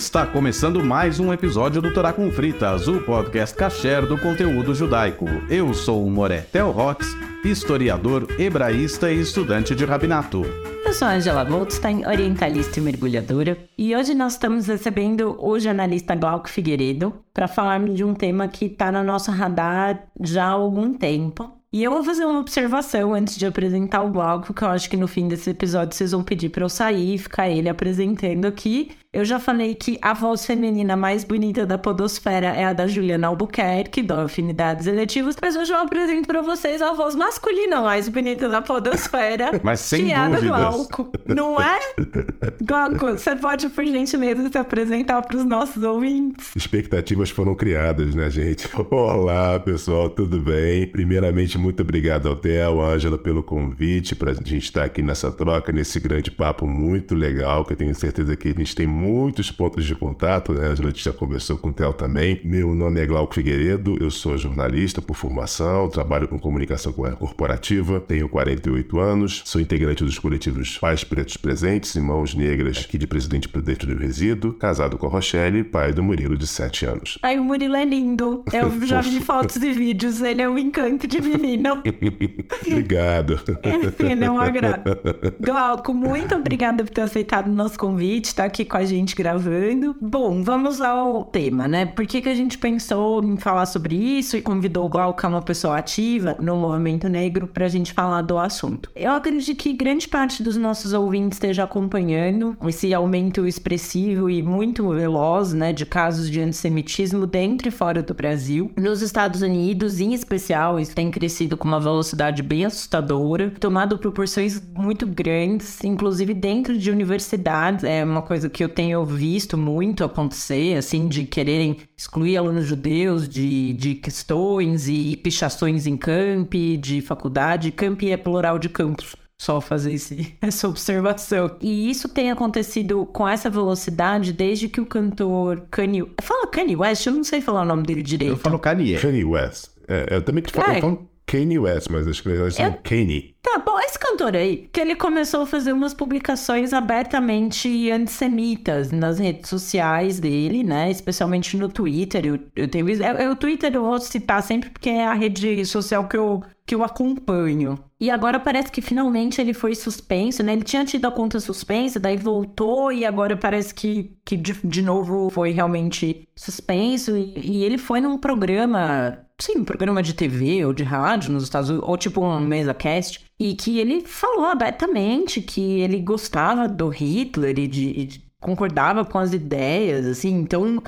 Está começando mais um episódio do Torá com Fritas, o podcast kasher do conteúdo judaico. Eu sou o Moré Tel Rox, historiador, hebraísta e estudante de rabinato. Eu sou Angela Goldstein, orientalista e mergulhadora, e hoje nós estamos recebendo o jornalista Glauco Figueiredo para falarmos de um tema que está no nosso radar já há algum tempo, e eu vou fazer uma observação antes de apresentar o Glauco, que eu acho que no fim desse episódio vocês vão pedir para eu sair e ficar ele apresentando aqui. Eu já falei que a voz feminina mais bonita da podosfera é a da Juliana Albuquerque, do Afinidades Eletivas, mas hoje eu apresento para vocês a voz masculina mais bonita da podosfera, Mas sem que é a dúvidas. Glauco. Não é? Glauco, você pode, por gentileza, se apresentar para os nossos ouvintes? Expectativas foram criadas, né, gente? Olá, pessoal, tudo bem? Primeiramente, muito obrigado ao Theo, Ângela, pelo convite para a gente estar aqui nessa troca, nesse grande papo muito legal, que eu tenho certeza que a gente tem muitos pontos de contato, né? A Ângela já conversou com o Theo também. Meu nome é Glauco Figueiredo, eu sou jornalista por formação, trabalho com comunicação corporativa, tenho 48 anos, sou integrante dos coletivos Pais Pretos Presentes e Mãos Negras aqui de Presidente Prudente do Resíduo, casado com a Rochelle, pai do Murilo de 7 anos. Ai, o Murilo é lindo. Eu já vi fotos e vídeos. Ele é um encanto de menino. Obrigado. Ele é um agrado. Glauco, muito obrigada por ter aceitado o nosso convite, estar aqui com a gente gravando. Bom, vamos ao tema, né? Por que, que a gente pensou em falar sobre isso e convidou o Glauco, que é uma pessoa ativa no movimento negro, para a gente falar do assunto? Eu acredito que grande parte dos nossos ouvintes esteja acompanhando esse aumento expressivo e muito veloz, né, de casos de antissemitismo dentro e fora do Brasil. Nos Estados Unidos, em especial, isso tem crescido com uma velocidade bem assustadora, tomado proporções muito grandes, inclusive dentro de universidades. É uma coisa que eu tenho visto muito acontecer, assim, de quererem excluir alunos judeus de, de questões e pichações em campi, de faculdade. Campi é plural de campus só fazer esse, essa observação. E isso tem acontecido com essa velocidade desde que o cantor Kanye... Fala Kanye West? Eu não sei falar o nome dele direito. Eu falo Kanye. Kanye West. É, eu também falo, É. eu falo Kanye West, mas acho que eles são Kanye. Tá bom, esse cantor aí, que ele começou a fazer umas publicações abertamente antissemitas nas redes sociais dele, né? Especialmente no Twitter. Eu, eu tenho é- é o Twitter eu vou citar sempre porque é a rede social que eu, que eu acompanho. E agora parece que finalmente ele foi suspenso, né? Ele tinha tido a conta suspensa, daí voltou e agora parece que, que de, de novo foi realmente suspenso. E, e ele foi num programa, sim, um programa de TV ou de rádio nos Estados Unidos, ou tipo um mesa cast, e que ele falou abertamente que ele gostava do Hitler e de, e concordava com as ideias, assim, então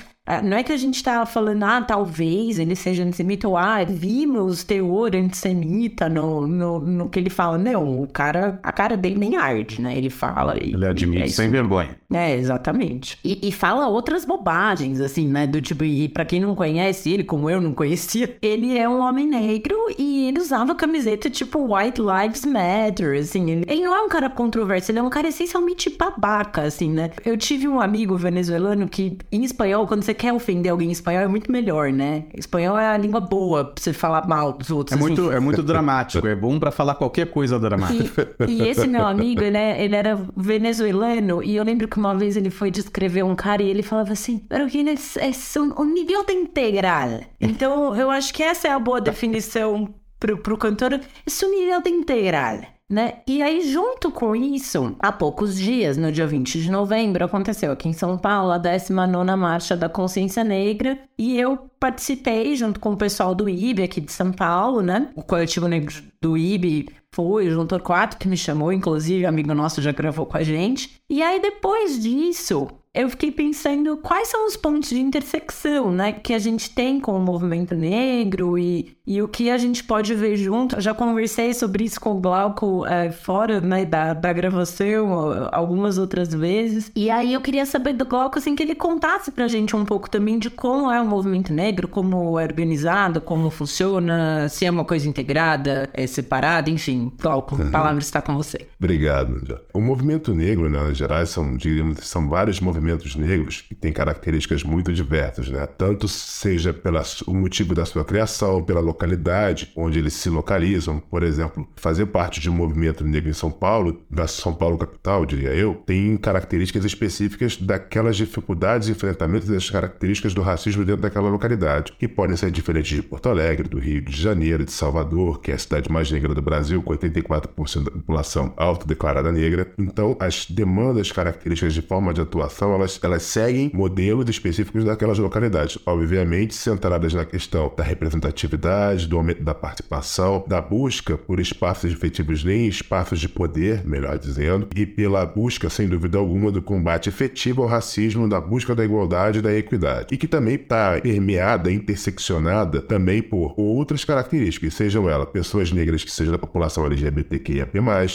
não é que a gente tá falando, ah, talvez ele seja antissemita, ou ah, vimos teor antissemita no, no, no que ele fala. Não, o cara, a cara dele nem arde, né? Ele fala. e- Ele é admite isso sem vergonha. É, exatamente. E, e fala outras bobagens, assim, né? Do tipo, e pra quem não conhece ele, como eu não conhecia, ele é um homem negro e ele usava camiseta tipo White Lives Matter, assim. Ele, ele não é um cara controverso, ele é um cara essencialmente babaca, assim, né? Eu tive um amigo venezuelano que, em espanhol, quando você quer ofender alguém em espanhol, é muito melhor, né? Espanhol é a língua boa pra você falar mal dos outros. É assim. muito, é muito dramático, é bom pra falar qualquer coisa dramática. E, e esse meu amigo, ele, é- ele era venezuelano, e eu lembro que uma vez ele foi descrever um cara e ele falava assim: es un, un nível de integral. Então, eu acho que essa é a boa definição pro, pro cantor: é um nível de integral. Né? E aí, junto com isso, há poucos dias, no dia 20 de novembro, aconteceu aqui em São Paulo a 19 Marcha da Consciência Negra e eu participei junto com o pessoal do IB aqui de São Paulo, né? O coletivo negro do IB foi, o Juntor 4 que me chamou, inclusive, amigo nosso já gravou com a gente. E aí, depois disso, eu fiquei pensando quais são os pontos de intersecção, né, que a gente tem com o movimento negro e, e o que a gente pode ver junto. Eu já conversei sobre isso com o Glauco é, fora, né, da, da gravação algumas outras vezes. E aí eu queria saber do Glauco, assim, que ele contasse pra gente um pouco também de como é o movimento negro, como é organizado, como funciona, se é uma coisa integrada, é separada, enfim. Glauco, a palavra está com você. Obrigado. O movimento negro, né, em geral, são, diríamos, são vários movimentos movimentos negros que têm características muito diversas, né? Tanto seja pelo motivo da sua criação, pela localidade onde eles se localizam. Por exemplo, fazer parte de um movimento negro em São Paulo, da São Paulo capital, diria eu, tem características específicas daquelas dificuldades, enfrentamentos e das características do racismo dentro daquela localidade, que podem ser diferentes de Porto Alegre, do Rio de Janeiro, de Salvador, que é a cidade mais negra do Brasil, com 84% da população autodeclarada negra. Então, as demandas, características de forma de atuação, elas, elas seguem modelos específicos daquelas localidades, obviamente centradas na questão da representatividade, do aumento da participação, da busca por espaços efetivos nem espaços de poder, melhor dizendo, e pela busca, sem dúvida alguma, do combate efetivo ao racismo, da busca da igualdade e da equidade. E que também está permeada, interseccionada também por outras características, sejam elas pessoas negras que sejam da população LGBTQIA+,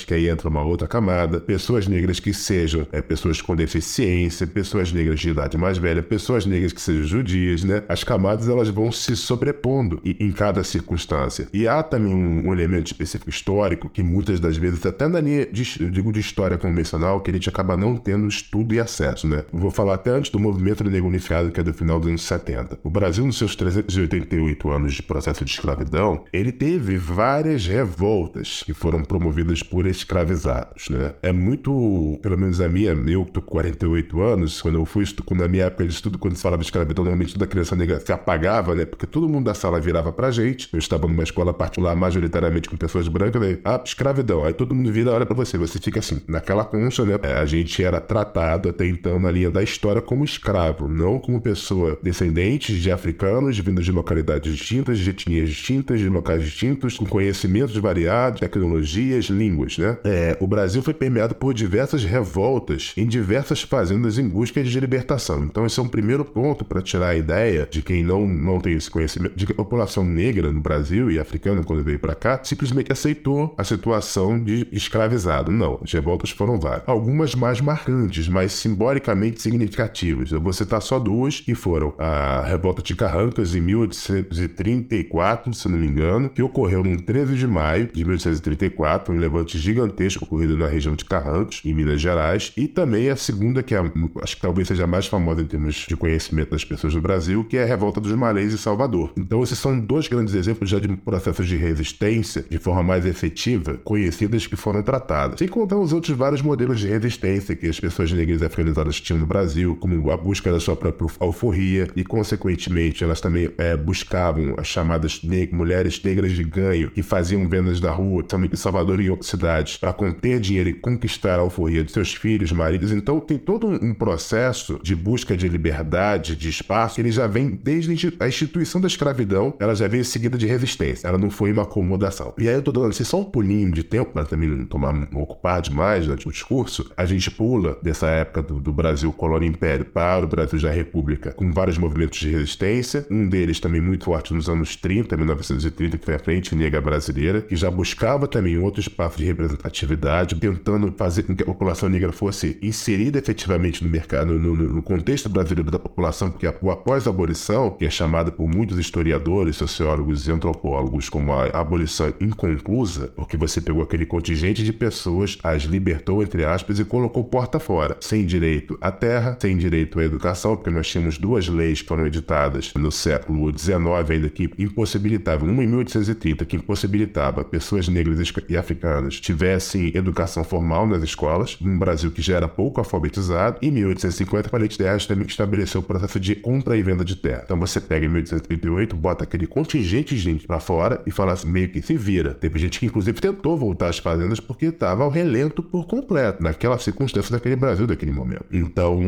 que aí entra uma outra camada, pessoas negras que sejam é, pessoas com deficiência, pessoas negras de idade mais velha, pessoas negras que sejam judias, né? As camadas elas vão se sobrepondo em, cada circunstância. E há também um, elemento específico histórico que muitas das vezes, até na linha de, digo de história convencional, que a gente acaba não tendo estudo e acesso, né? Vou falar até antes do movimento negro unificado, que é do final dos anos 70. O Brasil, nos seus 388 anos de processo de escravidão, ele teve várias revoltas que foram promovidas por escravizados, né? É muito, pelo menos a minha, eu tô com 48 anos, quando eu fui, quando na minha época de estudo, quando se falava de escravidão, normalmente toda criança negra se apagava, né? Porque todo mundo da sala virava pra gente. Eu estava numa escola particular, majoritariamente com pessoas brancas, né? Ah, escravidão. Aí todo mundo vira olha pra você, você fica assim, naquela concha, né? É, a gente era tratado até então na linha da história como escravo, não como pessoa descendente de africanos, vindos de localidades distintas, de etnias distintas, de locais distintos, com conhecimentos variados, tecnologias, línguas, né? É, o Brasil foi permeado por diversas revoltas em diversas fazendas em busca de libertação. Então esse é um primeiro ponto para tirar a ideia de quem não, não tem esse conhecimento, de que a população negra no Brasil e africana, quando veio para cá, simplesmente aceitou a situação de escravizado. Não, as revoltas foram várias. Algumas mais marcantes, mais simbolicamente significativas. Eu vou citar só duas, que foram a revolta de Carrancas em 1834, se não me engano, que ocorreu no 13 de maio de 1834, um levante gigantesco ocorrido na região de Carrancos, em Minas Gerais, e também a segunda, que é, acho que talvez seja a mais famosa em termos de conhecimento das pessoas do Brasil, que é a revolta dos Malês em Salvador. Então, esses são dois grandes exemplos já de processos de resistência de forma mais efetiva, conhecidas que foram tratadas. Sem contar os outros vários modelos de resistência que as pessoas negras africanizadas tinham no Brasil, como a busca da sua própria alforria, e consequentemente elas também é, buscavam as chamadas mulheres negras de ganho, que faziam vendas da rua, também em Salvador e outras cidades, para conter dinheiro e conquistar a alforria de seus filhos, maridos. Então tem todo um processo de busca de liberdade, de espaço, ele já vem desde a instituição da escravidão, ela já veio seguida de resistência, ela não foi uma acomodação. E aí eu tô dando assim, só um pulinho de tempo, para também não tomar, não ocupar demais durante o discurso, a gente pula dessa época do, do Brasil colônia império para o Brasil já república, com vários movimentos de resistência, um deles também muito forte nos anos 30, 1930, que foi a Frente Negra Brasileira, que já buscava também outro espaço de representatividade, tentando fazer com que a população negra fosse inserida efetivamente no mercado, no, no contexto brasileiro da população, porque o após-abolição, que é chamada por muitos historiadores, sociólogos e antropólogos como a abolição inconclusa, porque você pegou aquele contingente de pessoas, as libertou, entre aspas, e colocou porta fora, sem direito à terra, sem direito à educação, porque nós tínhamos duas leis que foram editadas no século XIX ainda que impossibilitavam, uma em 1830, que impossibilitava pessoas negras e africanas tivessem educação formal nas escolas, num Brasil que já era pouco alfabetizado, e 1850 a Lei de também estabeleceu o processo de compra e venda de terra. Então você pega em 1838, bota aquele contingente de gente para fora e fala assim, meio que se vira. Teve gente que inclusive tentou voltar às fazendas porque estava ao relento por completo, naquela circunstância daquele Brasil daquele momento. Então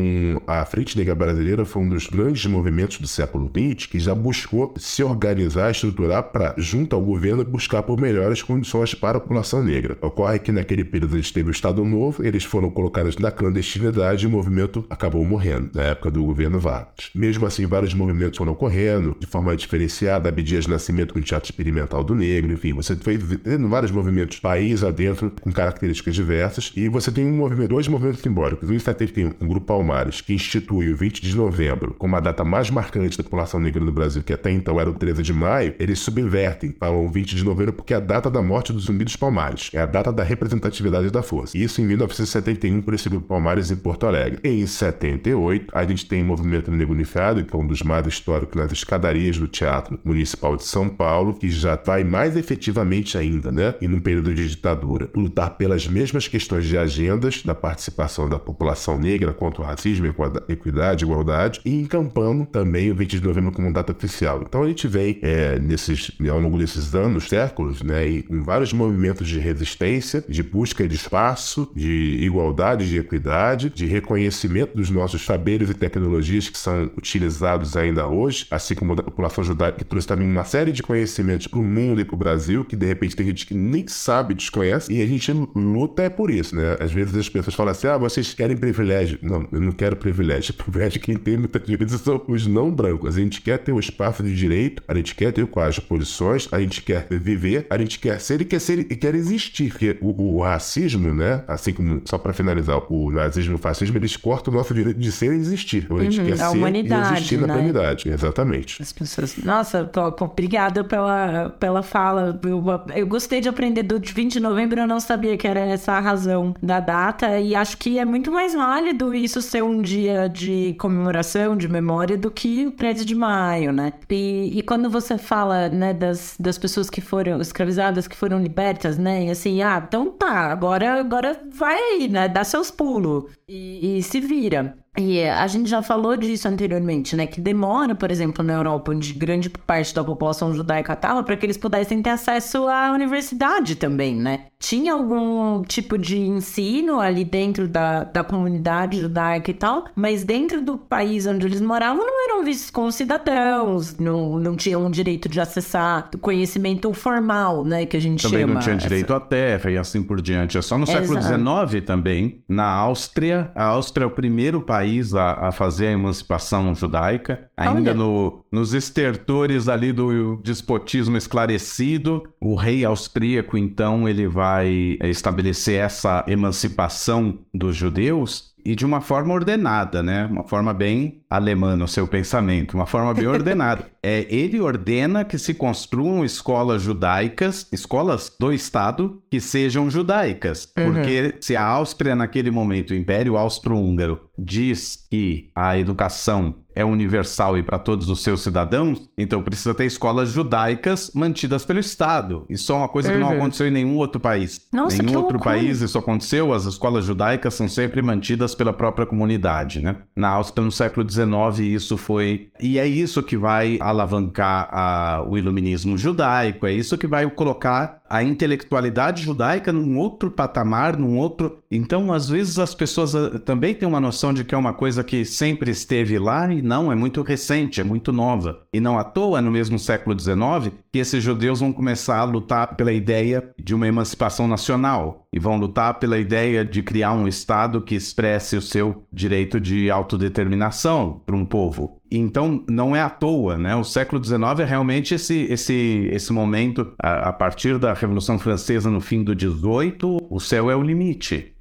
a Frente Negra Brasileira foi um dos grandes movimentos do século XX que já buscou se organizar, estruturar para, junto ao governo, buscar por melhores condições para a população negra. Ocorre que naquele período eles teve o Estado Novo, eles foram colocados na clandestinidade o movimento acabou morrendo, na época do governo Vargas. Mesmo assim, vários movimentos foram ocorrendo de forma diferenciada, Abdias Nascimento com o Teatro Experimental do Negro, enfim, você foi vendo vários movimentos país adentro com características diversas e você tem um movimento, dois movimentos simbólicos. Em 71, um grupo Palmares, que institui o 20 de novembro como a data mais marcante da população negra no Brasil, que até então era o 13 de maio, eles subvertem para o 20 de novembro porque é a data da morte do Zumbi dos Palmares, é a data da representatividade da força. Isso em 1971 por esse grupo Palmares em Porto Alegre. Em 78, a gente tem o Movimento Negro Unificado, que é um dos mais históricos nas escadarias do Teatro Municipal de São Paulo, que já vai mais efetivamente ainda, né? E num período de ditadura, lutar pelas mesmas questões de agendas da participação da população negra contra o racismo, equidade, igualdade, e encampando também o 20 de novembro como data oficial. Então a gente vem, é, nesses, ao longo desses anos, séculos, né? E em vários movimentos de resistência, de busca de espaço, de igualdade, de equidade, de reconhecimento dos nossos saberes e tecnologias que são utilizados ainda hoje, assim como a população judaica que trouxe também uma série de conhecimentos para o mundo e para o Brasil, que de repente tem gente que nem sabe, desconhece, e a gente luta é por isso, né? Às vezes as pessoas falam assim, ah, vocês querem privilégio. Não, eu não quero privilégio. Privilégio quem tem muitas vezes são os não brancos. A gente quer ter o um espaço de direito, a gente quer ter quais posições, a gente quer viver, a gente quer ser e quer ser e quer existir. Porque o, o racismo, né? Assim como, só para finalizar, o nazismo e o fascismo, eles o nosso direito de ser e existir. A gente uhum, quer a ser humanidade, e existir né? na humanidade. Exatamente. As pessoas. Nossa, tô, tô, obrigada pela, pela fala. Eu, eu gostei de aprender do 20 de novembro, eu não sabia que era essa a razão da data. E acho que é muito mais válido isso ser um dia de comemoração, de memória, do que o 13 de maio, né? E, e quando você fala, né, das, das pessoas que foram escravizadas, que foram libertas, né? E assim, ah, então tá, agora, agora vai aí, né? Dá seus pulos e, e se vira. E a gente já falou disso anteriormente, né? Que demora, por exemplo, na Europa, onde grande parte da população judaica estava, para que eles pudessem ter acesso à universidade também, né? Tinha algum tipo de ensino ali dentro da, da comunidade judaica e tal, mas dentro do país onde eles moravam não eram vistos como cidadãos, não, não tinham direito de acessar conhecimento formal, né? Que a gente também chama. Também não tinha direito essa... à terra e assim por diante. É só no século XIX também, na Áustria. A Áustria é o primeiro país país a, a fazer a emancipação judaica, ainda no, nos estertores ali do despotismo esclarecido. O rei austríaco, então, ele vai estabelecer essa emancipação dos judeus e de uma forma ordenada, né? Uma forma bem alemã no seu pensamento, uma forma bem ordenada. É, ele ordena que se construam escolas judaicas, escolas do Estado, que sejam judaicas. Uhum. Porque se a Áustria, naquele momento, o Império Austro-Húngaro, diz que a educação é universal e para todos os seus cidadãos, então precisa ter escolas judaicas mantidas pelo Estado. Isso é uma coisa que não aconteceu em nenhum outro país. Nossa, nenhum outro loucura. país isso aconteceu, as escolas judaicas são sempre mantidas pela própria comunidade, né? Na Áustria, no século XIX, isso foi... E é isso que vai alavancar a... o iluminismo judaico, é isso que vai colocar a intelectualidade judaica num outro patamar, num outro. Então, às vezes as pessoas ah, também têm uma noção de que é uma coisa que sempre esteve lá não, é muito recente, é muito nova. E não à toa, no mesmo século XIX, que esses judeus vão começar a lutar pela ideia de uma emancipação nacional e vão lutar pela ideia de criar um Estado que expresse o seu direito de autodeterminação para um povo. Então, não é à toa, né? O século XIX é realmente esse, esse, esse momento, a, a partir da Revolução Francesa no fim do XVIII, o céu é o limite.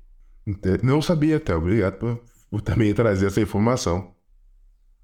Não sabia até, obrigado por também trazer essa informação.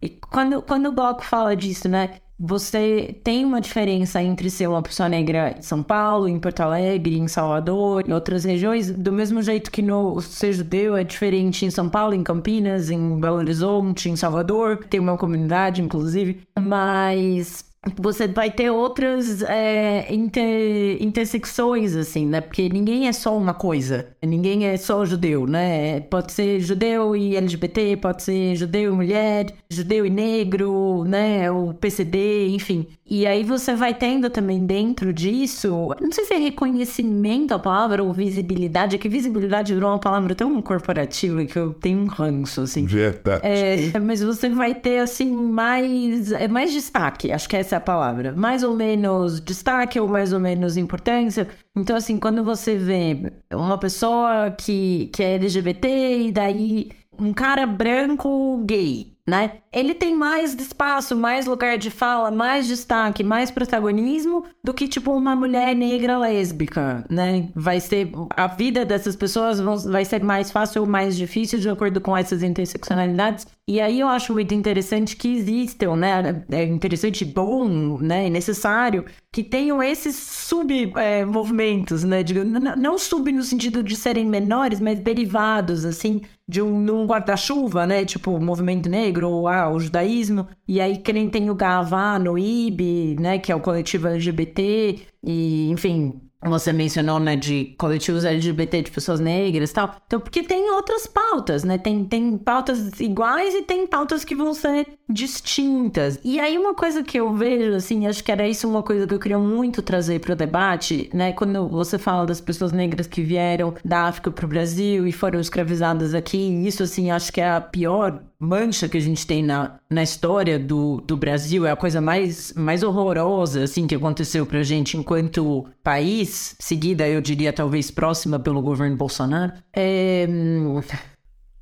E quando, quando o Bloco fala disso, né? Você tem uma diferença entre ser uma pessoa negra em São Paulo, em Porto Alegre, em Salvador, em outras regiões, do mesmo jeito que no ser judeu é diferente em São Paulo, em Campinas, em Belo Horizonte, em Salvador, tem uma comunidade, inclusive, mas você vai ter outras é, inter, intersecções, assim, né? Porque ninguém é só uma coisa. Ninguém é só judeu, né? Pode ser judeu e LGBT, pode ser judeu e mulher, judeu e negro, né? O PCD, enfim. E aí você vai tendo também dentro disso, não sei se é reconhecimento a palavra ou visibilidade, é que visibilidade virou uma palavra tão corporativa que eu tenho um ranço, assim. Verdade. É, mas você vai ter, assim, mais, é mais destaque, acho que essa é a palavra. Mais ou menos destaque ou mais ou menos importância. Então, assim, quando você vê uma pessoa que, que é LGBT e daí um cara branco gay, né? Ele tem mais espaço, mais lugar de fala, mais destaque, mais protagonismo do que tipo uma mulher negra lésbica, né? Vai ser a vida dessas pessoas vai ser mais fácil ou mais difícil de acordo com essas interseccionalidades E aí eu acho muito interessante que existam, né? É interessante, bom, né? E necessário que tenham esses submovimentos, é, né? Não sub no sentido de serem menores, mas derivados, assim, de um, um guarda-chuva, né? Tipo, o movimento negro ou ah, o judaísmo. E aí que nem tem o Gavá no IB, né? Que é o coletivo LGBT. E, enfim, você mencionou, né, de coletivos LGBT de pessoas negras e tal. Então, porque tem outras pautas, né? Tem, tem pautas iguais e tem pautas que vão ser distintas. E aí, uma coisa que eu vejo, assim, acho que era isso uma coisa que eu queria muito trazer para o debate, né? Quando você fala das pessoas negras que vieram da África para o Brasil e foram escravizadas aqui, isso, assim, acho que é a pior mancha que a gente tem na, na história do, do Brasil, é a coisa mais, mais horrorosa, assim, que aconteceu pra gente enquanto país, seguida, eu diria, talvez próxima pelo governo Bolsonaro. É...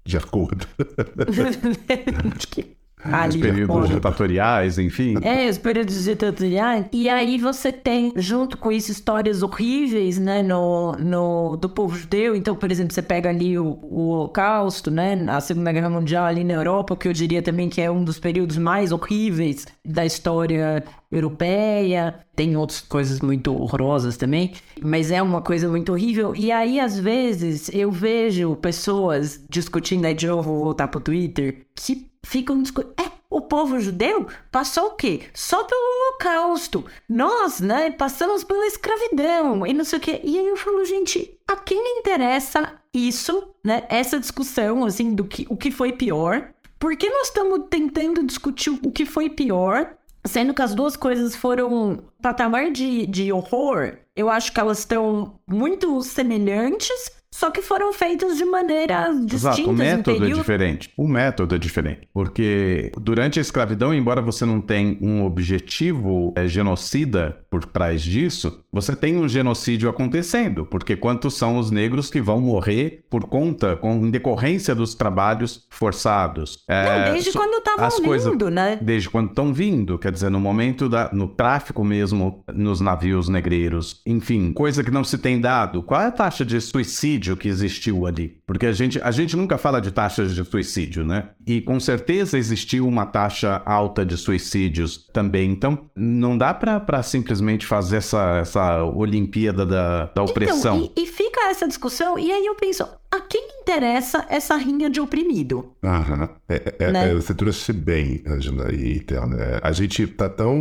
De acordo. Ali, os períodos ditatoriais, enfim. É, os períodos ditatoriais. E aí você tem, junto com isso, histórias horríveis, né, no, no, do povo judeu. Então, por exemplo, você pega ali o, o Holocausto, né, a Segunda Guerra Mundial ali na Europa, que eu diria também que é um dos períodos mais horríveis da história europeia. Tem outras coisas muito horrorosas também, mas é uma coisa muito horrível. E aí, às vezes, eu vejo pessoas discutindo, aí de novo, voltar pro Twitter, que ficam discutindo. É, o povo judeu passou o quê? Só pelo holocausto. Nós, né, passamos pela escravidão e não sei o quê. E aí eu falo, gente, a quem interessa isso, né? Essa discussão, assim, do que, o que foi pior. Por que nós estamos tentando discutir o que foi pior, sendo que as duas coisas foram patamar de, de horror? Eu acho que elas estão muito semelhantes, só que foram feitos de maneiras distintas. Exato, o método é diferente. O método é diferente. Porque durante a escravidão, embora você não tenha um objetivo é, genocida por trás disso, você tem um genocídio acontecendo. Porque quantos são os negros que vão morrer por conta, com decorrência dos trabalhos forçados? É, não, desde so, quando estavam vindo, né? Desde quando estão vindo. Quer dizer, no momento da, no tráfico mesmo, nos navios negreiros. Enfim, coisa que não se tem dado. Qual é a taxa de suicídio? Suicídio que existiu ali. Porque a gente, a gente nunca fala de taxas de suicídio, né? E com certeza existiu uma taxa alta de suicídios também. Então, não dá para simplesmente fazer essa, essa Olimpíada da, da opressão. Então, e, e fica essa discussão, e aí eu penso, a quem interessa essa rinha de oprimido? Aham. É, é, né? é, você trouxe bem, Angela e né? A gente tá tão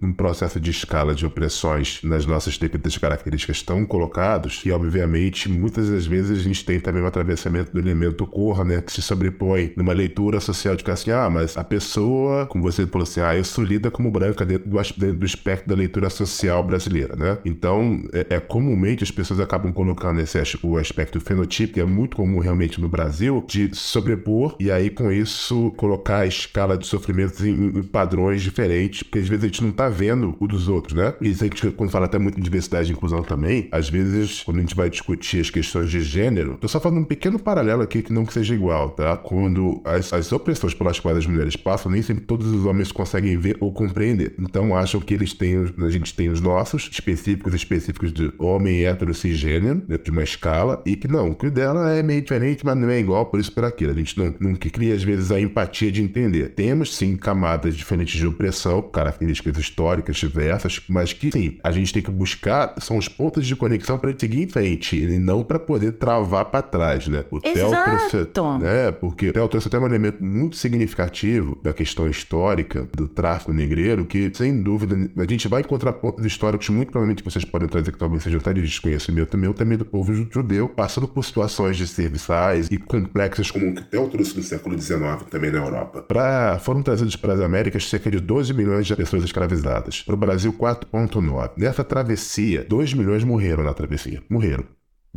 num processo de escala de opressões nas nossas devidas características tão colocados que, obviamente, muitas das vezes a gente tem também um atravessamento do elemento cor, né? Que se sobrepõe numa leitura social de que assim, ah, mas a pessoa, como você falou assim, ah, eu sou lida como branca dentro do, dentro do espectro da leitura social brasileira, né? Então, é, é comumente as pessoas acabam colocando esse o aspecto fenotípico, é muito comum realmente no Brasil, de sobrepor e aí com isso colocar a escala de sofrimentos em, em padrões diferentes, porque às vezes a gente não tá vendo o dos outros, né? E isso aí que quando fala até muito de diversidade e inclusão também, às vezes quando a gente vai discutir as questões de gênero, tô só fazendo um pequeno paralelo aqui que não que seja igual, tá? Quando as, as opressões pelas quais as mulheres passam, nem sempre todos os homens conseguem ver ou compreender. Então acham que eles têm, a gente tem os nossos, específicos, específicos de homem hétero cisgênero, dentro de uma escala, e que não, o que é meio diferente, mas não é igual por isso por aquilo. A gente não, não cria, às vezes, a empatia de entender. Temos, sim, camadas diferentes de opressão, características históricas diversas, mas que, sim, a gente tem que buscar são os pontos de conexão para seguir em frente, e não para poder travar para trás, né? O Exato. trouxe, né? Porque o Theo trouxe até um elemento muito significativo da questão histórica do tráfico negreiro, que, sem dúvida, a gente vai encontrar pontos históricos muito provavelmente que vocês podem trazer que talvez sejam até de desconhecimento meu, também do povo judeu, passando por situações de serviçais e complexas como o que até o trouxe do século XIX também na Europa. Pra, foram trazidos para as Américas cerca de 12 milhões de pessoas escravizadas. Para o Brasil, 4,9. Nessa travessia, 2 milhões morreram na travessia. Morreram.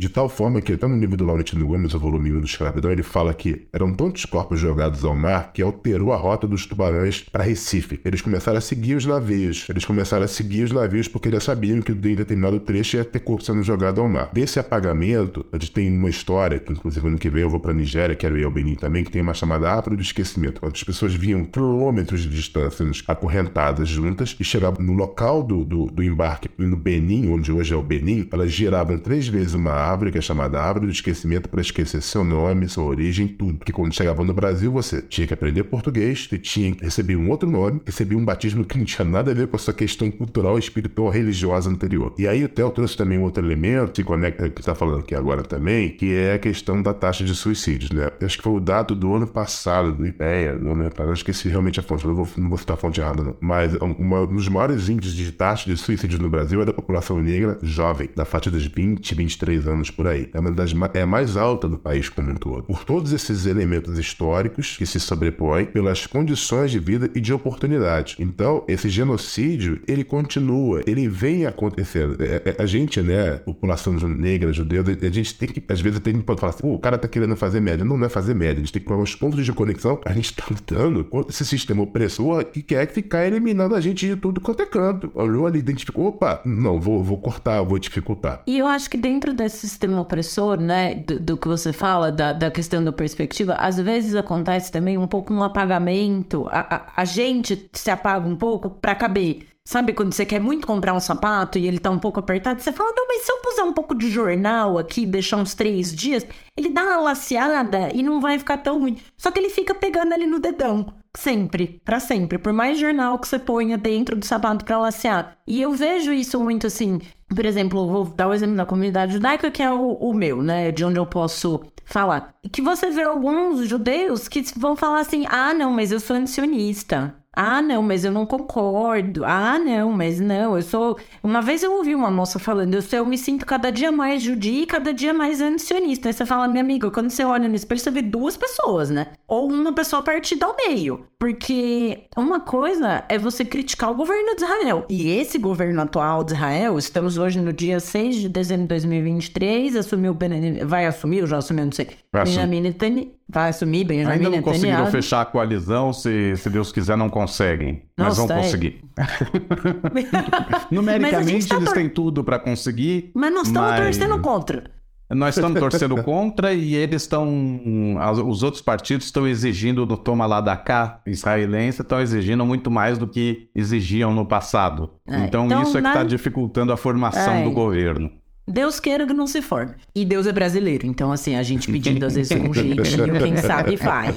De tal forma que, até no livro do Laurentino Gomes, o volume 1 do Escravidão, ele fala que eram tantos corpos jogados ao mar que alterou a rota dos tubarões para Recife. Eles começaram a seguir os navios. Eles começaram a seguir os navios porque eles sabiam que em determinado trecho ia ter corpo sendo jogado ao mar. Desse apagamento, a gente tem uma história, que inclusive ano que vem eu vou para Nigéria, quero ir ao Benin também, que tem uma chamada Afro do Esquecimento, quando as pessoas vinham quilômetros de distância acorrentadas juntas e chegavam no local do, do, do embarque, no Benin, onde hoje é o Benin, elas giravam três vezes uma que é chamada árvore do esquecimento para esquecer seu nome, sua origem, tudo. Porque quando chegava no Brasil, você tinha que aprender português, você tinha que receber um outro nome, receber um batismo que não tinha nada a ver com a sua questão cultural, espiritual, religiosa anterior. E aí o Theo trouxe também um outro elemento que conecta que está falando aqui agora também, que é a questão da taxa de suicídios, né? Acho que foi o dado do ano passado, do IPEA, do ano passado, acho que esse realmente é a fonte, não vou, não vou citar a fonte errada, não. Mas um dos maiores índices de taxa de suicídio no Brasil é da população negra jovem, da faixa dos 20, 23 anos por aí. É uma das é a mais alta do país como um todo. Por todos esses elementos históricos que se sobrepõem pelas condições de vida e de oportunidade. Então, esse genocídio, ele continua, ele vem acontecendo. É, é, a gente, né, população negra, judeu, a gente tem que, às vezes, tem que falar assim, o cara tá querendo fazer média. Não, não é fazer média, a gente tem que pôr os pontos de conexão. A gente tá lutando contra esse sistema opressor que quer ficar eliminando a gente de tudo quanto é canto. Olhou ali, identificou, opa, não, vou, vou cortar, vou dificultar. E eu acho que dentro desse sistema opressor, né, do, do que você fala, da, da questão da perspectiva, às vezes acontece também um pouco um apagamento. A, a, a gente se apaga um pouco para caber. Sabe quando você quer muito comprar um sapato e ele tá um pouco apertado? Você fala, não, mas se eu puser um pouco de jornal aqui, deixar uns três dias, ele dá uma laceada e não vai ficar tão ruim. Só que ele fica pegando ali no dedão. Sempre, para sempre. Por mais jornal que você ponha dentro do sapato para lacear. E eu vejo isso muito assim. Por exemplo, vou dar o exemplo da comunidade judaica, que é o, o meu, né? De onde eu posso falar. Que você vê alguns judeus que vão falar assim: ah, não, mas eu sou ancionista. Ah, não, mas eu não concordo. Ah, não, mas não, eu sou. Uma vez eu ouvi uma moça falando, eu, eu me sinto cada dia mais judia e cada dia mais ancionista. Aí você fala, minha amiga, quando você olha no espelho, você vê duas pessoas, né? Ou uma pessoa partida ao meio. Porque uma coisa é você criticar o governo de Israel. E esse governo atual de Israel, estamos hoje no dia 6 de dezembro de 2023, assumiu Ben... vai assumir, já assumiu, não sei. Benjamin Netanyahu. Vai assumir Benjamin Ainda não conseguiram fechar a coalizão, se, se Deus quiser não conseguem. Mas vão conseguir. Numericamente tá eles têm tudo para conseguir. Mas nós estamos mas... torcendo contra. Nós estamos torcendo contra e eles estão. Os outros partidos estão exigindo do toma lá da cá israelense, estão exigindo muito mais do que exigiam no passado. É, então, então, isso é que está dificultando a formação é. do governo. Deus queira que não se forme. E Deus é brasileiro, então assim, a gente pedindo às vezes um jeitinho, quem sabe vai.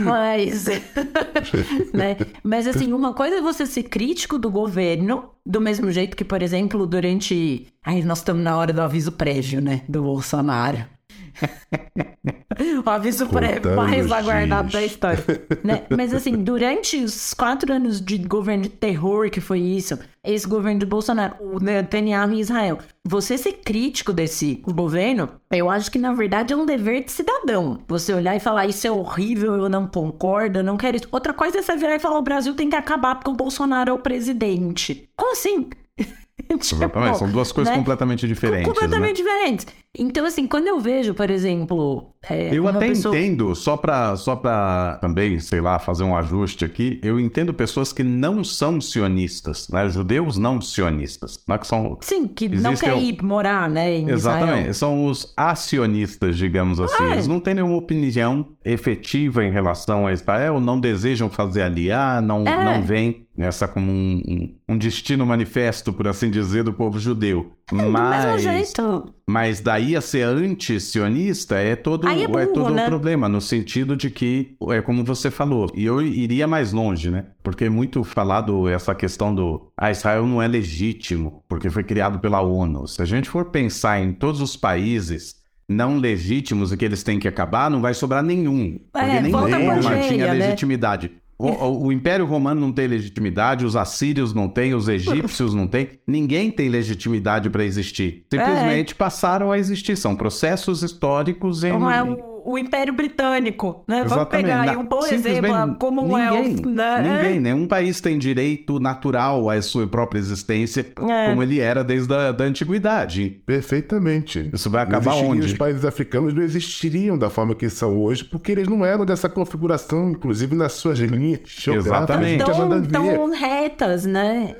Mas, né? Mas assim, uma coisa é você ser crítico do governo, do mesmo jeito que, por exemplo, durante... Aí nós estamos na hora do aviso prévio, né, do Bolsonaro. o aviso pré mais aguardado da história. Né? Mas assim, durante os quatro anos de governo de terror que foi isso, esse governo de Bolsonaro, o Netanyahu em Israel, você ser crítico desse governo, eu acho que na verdade é um dever de cidadão. Você olhar e falar, isso é horrível, eu não concordo, eu não quero isso. Outra coisa é você virar e falar, o Brasil tem que acabar porque o Bolsonaro é o presidente. Como assim? tipo, Exatamente, são duas coisas né? completamente diferentes. Completamente né? diferentes. Então, assim, quando eu vejo, por exemplo. É, eu até pessoa... entendo, só pra, só pra também, sei lá, fazer um ajuste aqui, eu entendo pessoas que não são sionistas, né? Judeus não sionistas. Né? Que são, Sim, que não querem ir morar, né? Exatamente, Israel. são os acionistas, digamos assim. Ah, Eles não têm nenhuma opinião efetiva em relação a Israel, não desejam fazer aliar, não, é. não veem essa como um, um, um, destino manifesto, por assim dizer, do povo judeu. É, mas, do mesmo jeito. Mas daí a ser anti-sionista é todo, é, burro, é todo né? um problema, no sentido de que, é como você falou, e eu iria mais longe, né? Porque é muito falado essa questão do ah, Israel não é legítimo, porque foi criado pela ONU. Se a gente for pensar em todos os países não legítimos e que eles têm que acabar, não vai sobrar nenhum. Porque é, nem Roma tinha né? Legitimidade. O, o, Império Romano não tem legitimidade, os assírios não têm, os egípcios não têm. Ninguém tem legitimidade para existir. Simplesmente é. passaram a existir. São processos históricos em. Não é o Império Britânico, né? Vamos pegar aí um bom exemplo, a Commonwealth, né? Ninguém, nenhum país tem direito natural à sua própria existência, é. como ele era desde a da antiguidade. Perfeitamente. Isso vai acabar onde? Os países africanos não existiriam da forma que são hoje, porque eles não eram dessa configuração, inclusive nas suas linhas geográficas. Exatamente. Tão, tão retas, né?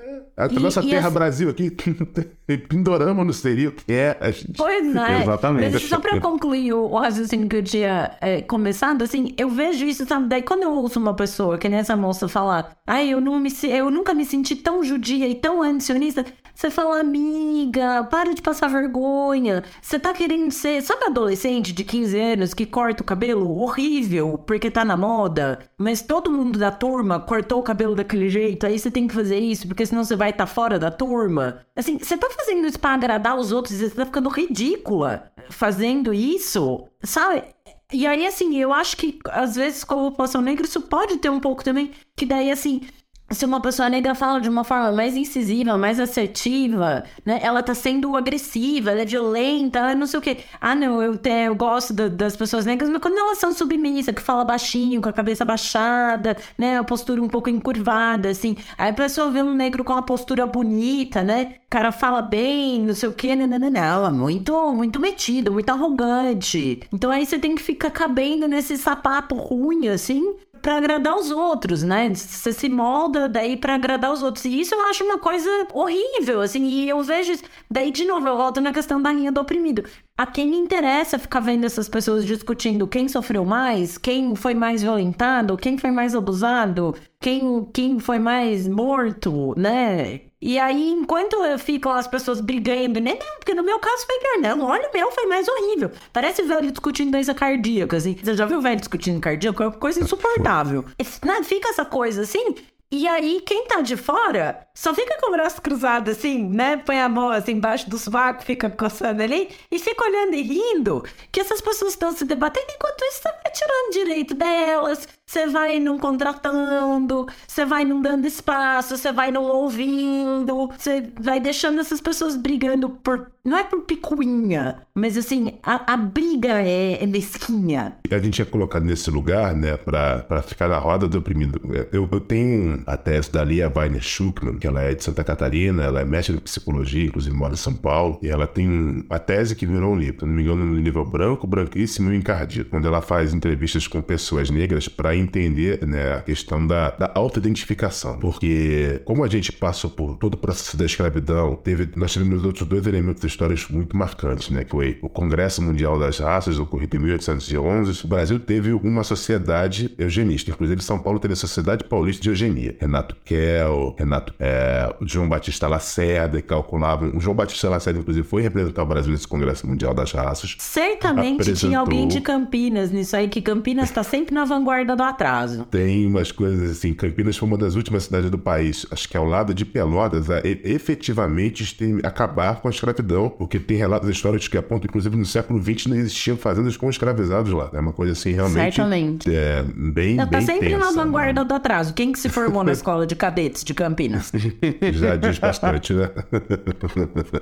A nossa terra assim... Brasil aqui, Pindorama não seria o que é. Gente... Pois é. Exatamente. Mas só para concluir o raciocínio que eu tinha é, começado, assim, eu vejo isso, sabe? Daí quando eu ouço uma pessoa, que nem essa moça falar, ai, eu, não me, eu nunca me senti tão judia e tão antisionista, Você fala, amiga, para de passar vergonha. Você tá querendo ser. Sabe adolescente de 15 anos que corta o cabelo horrível porque tá na moda? Mas todo mundo da turma cortou o cabelo daquele jeito. Aí você tem que fazer isso porque senão você vai estar tá fora da turma. Assim, você tá fazendo isso pra agradar os outros e você tá ficando ridícula fazendo isso. Sabe? E aí, assim, eu acho que às vezes com a população negra isso pode ter um pouco também, que daí, assim, se uma pessoa negra fala de uma forma mais incisiva, mais assertiva, né? Ela tá sendo agressiva, ela é violenta, não sei o quê. Ah, não, eu, te, eu gosto da, das pessoas negras, mas quando elas são submissas, que fala baixinho, com a cabeça baixada, né? A postura um pouco encurvada, assim. Aí a pessoa vê um negro com uma postura bonita, né? O cara fala bem, não sei o quê, não, não, não, não. Muito, muito metido, muito arrogante. Então aí você tem que ficar cabendo nesse sapato ruim, assim, para agradar os outros, né? Você se molda daí para agradar os outros. E isso eu acho uma coisa horrível, assim. E eu vejo. Daí, de novo, eu volto na questão da linha do oprimido. A quem interessa ficar vendo essas pessoas discutindo quem sofreu mais, quem foi mais violentado, quem foi mais abusado, quem, quem foi mais morto, né? E aí, enquanto ficam as pessoas brigando, né? Não, porque no meu caso foi pior, não. Olha, o meu foi mais horrível. Parece velho discutindo doença cardíaca, assim. Você já viu velho discutindo cardíaco? É uma coisa insuportável. Né? Fica essa coisa assim. E aí, quem tá de fora só fica com o braço cruzado assim, né? Põe a mão assim embaixo do sovaco, fica coçando ali e fica olhando e rindo que essas pessoas estão se debatendo enquanto isso você vai tirando direito delas, você vai não contratando, você vai não dando espaço, você vai não ouvindo, você vai deixando essas pessoas brigando por. Não é por picuinha, mas assim, a, a briga é, é mesquinha. A gente é colocado nesse lugar, né, pra, pra ficar na roda do oprimido. Eu, eu tenho a tese da Lia Weiner Schuckman, que ela é de Santa Catarina, ela é mestre de psicologia, inclusive mora em São Paulo, e ela tem uma tese que virou um livro, se não me engano, no nível branco, branquíssimo e encardido, quando ela faz entrevistas com pessoas negras para entender né, a questão da, da auto-identificação. Porque, como a gente passou por todo o processo da escravidão, teve, nós tivemos outros dois elementos históricos muito marcantes, né? Que foi o Congresso Mundial das Raças, ocorrido em 1811. O Brasil teve uma sociedade eugenista. Inclusive, São Paulo teve a Sociedade Paulista de Eugenia. Renato Kell, Renato, é, João Batista Lacerda, calculavam. O João Batista Lacerda, inclusive, foi representar o Brasil nesse Congresso Mundial das Raças. Certamente apresentou... tinha alguém de Campinas nisso aí, que Campinas está sempre na vanguarda do atraso. Tem umas coisas assim. Campinas foi uma das últimas cidades do país, acho que ao lado de Pelotas, a efetivamente acabar com a escravidão, porque tem relatos históricos que apontam, inclusive no século XX não existiam fazendas com escravizados lá. É uma coisa assim realmente. Certamente. É, bem, Ela tá bem sempre tensa, na vanguarda né? do atraso. Quem que se formou na escola de cadetes de Campinas? Já diz bastante, né?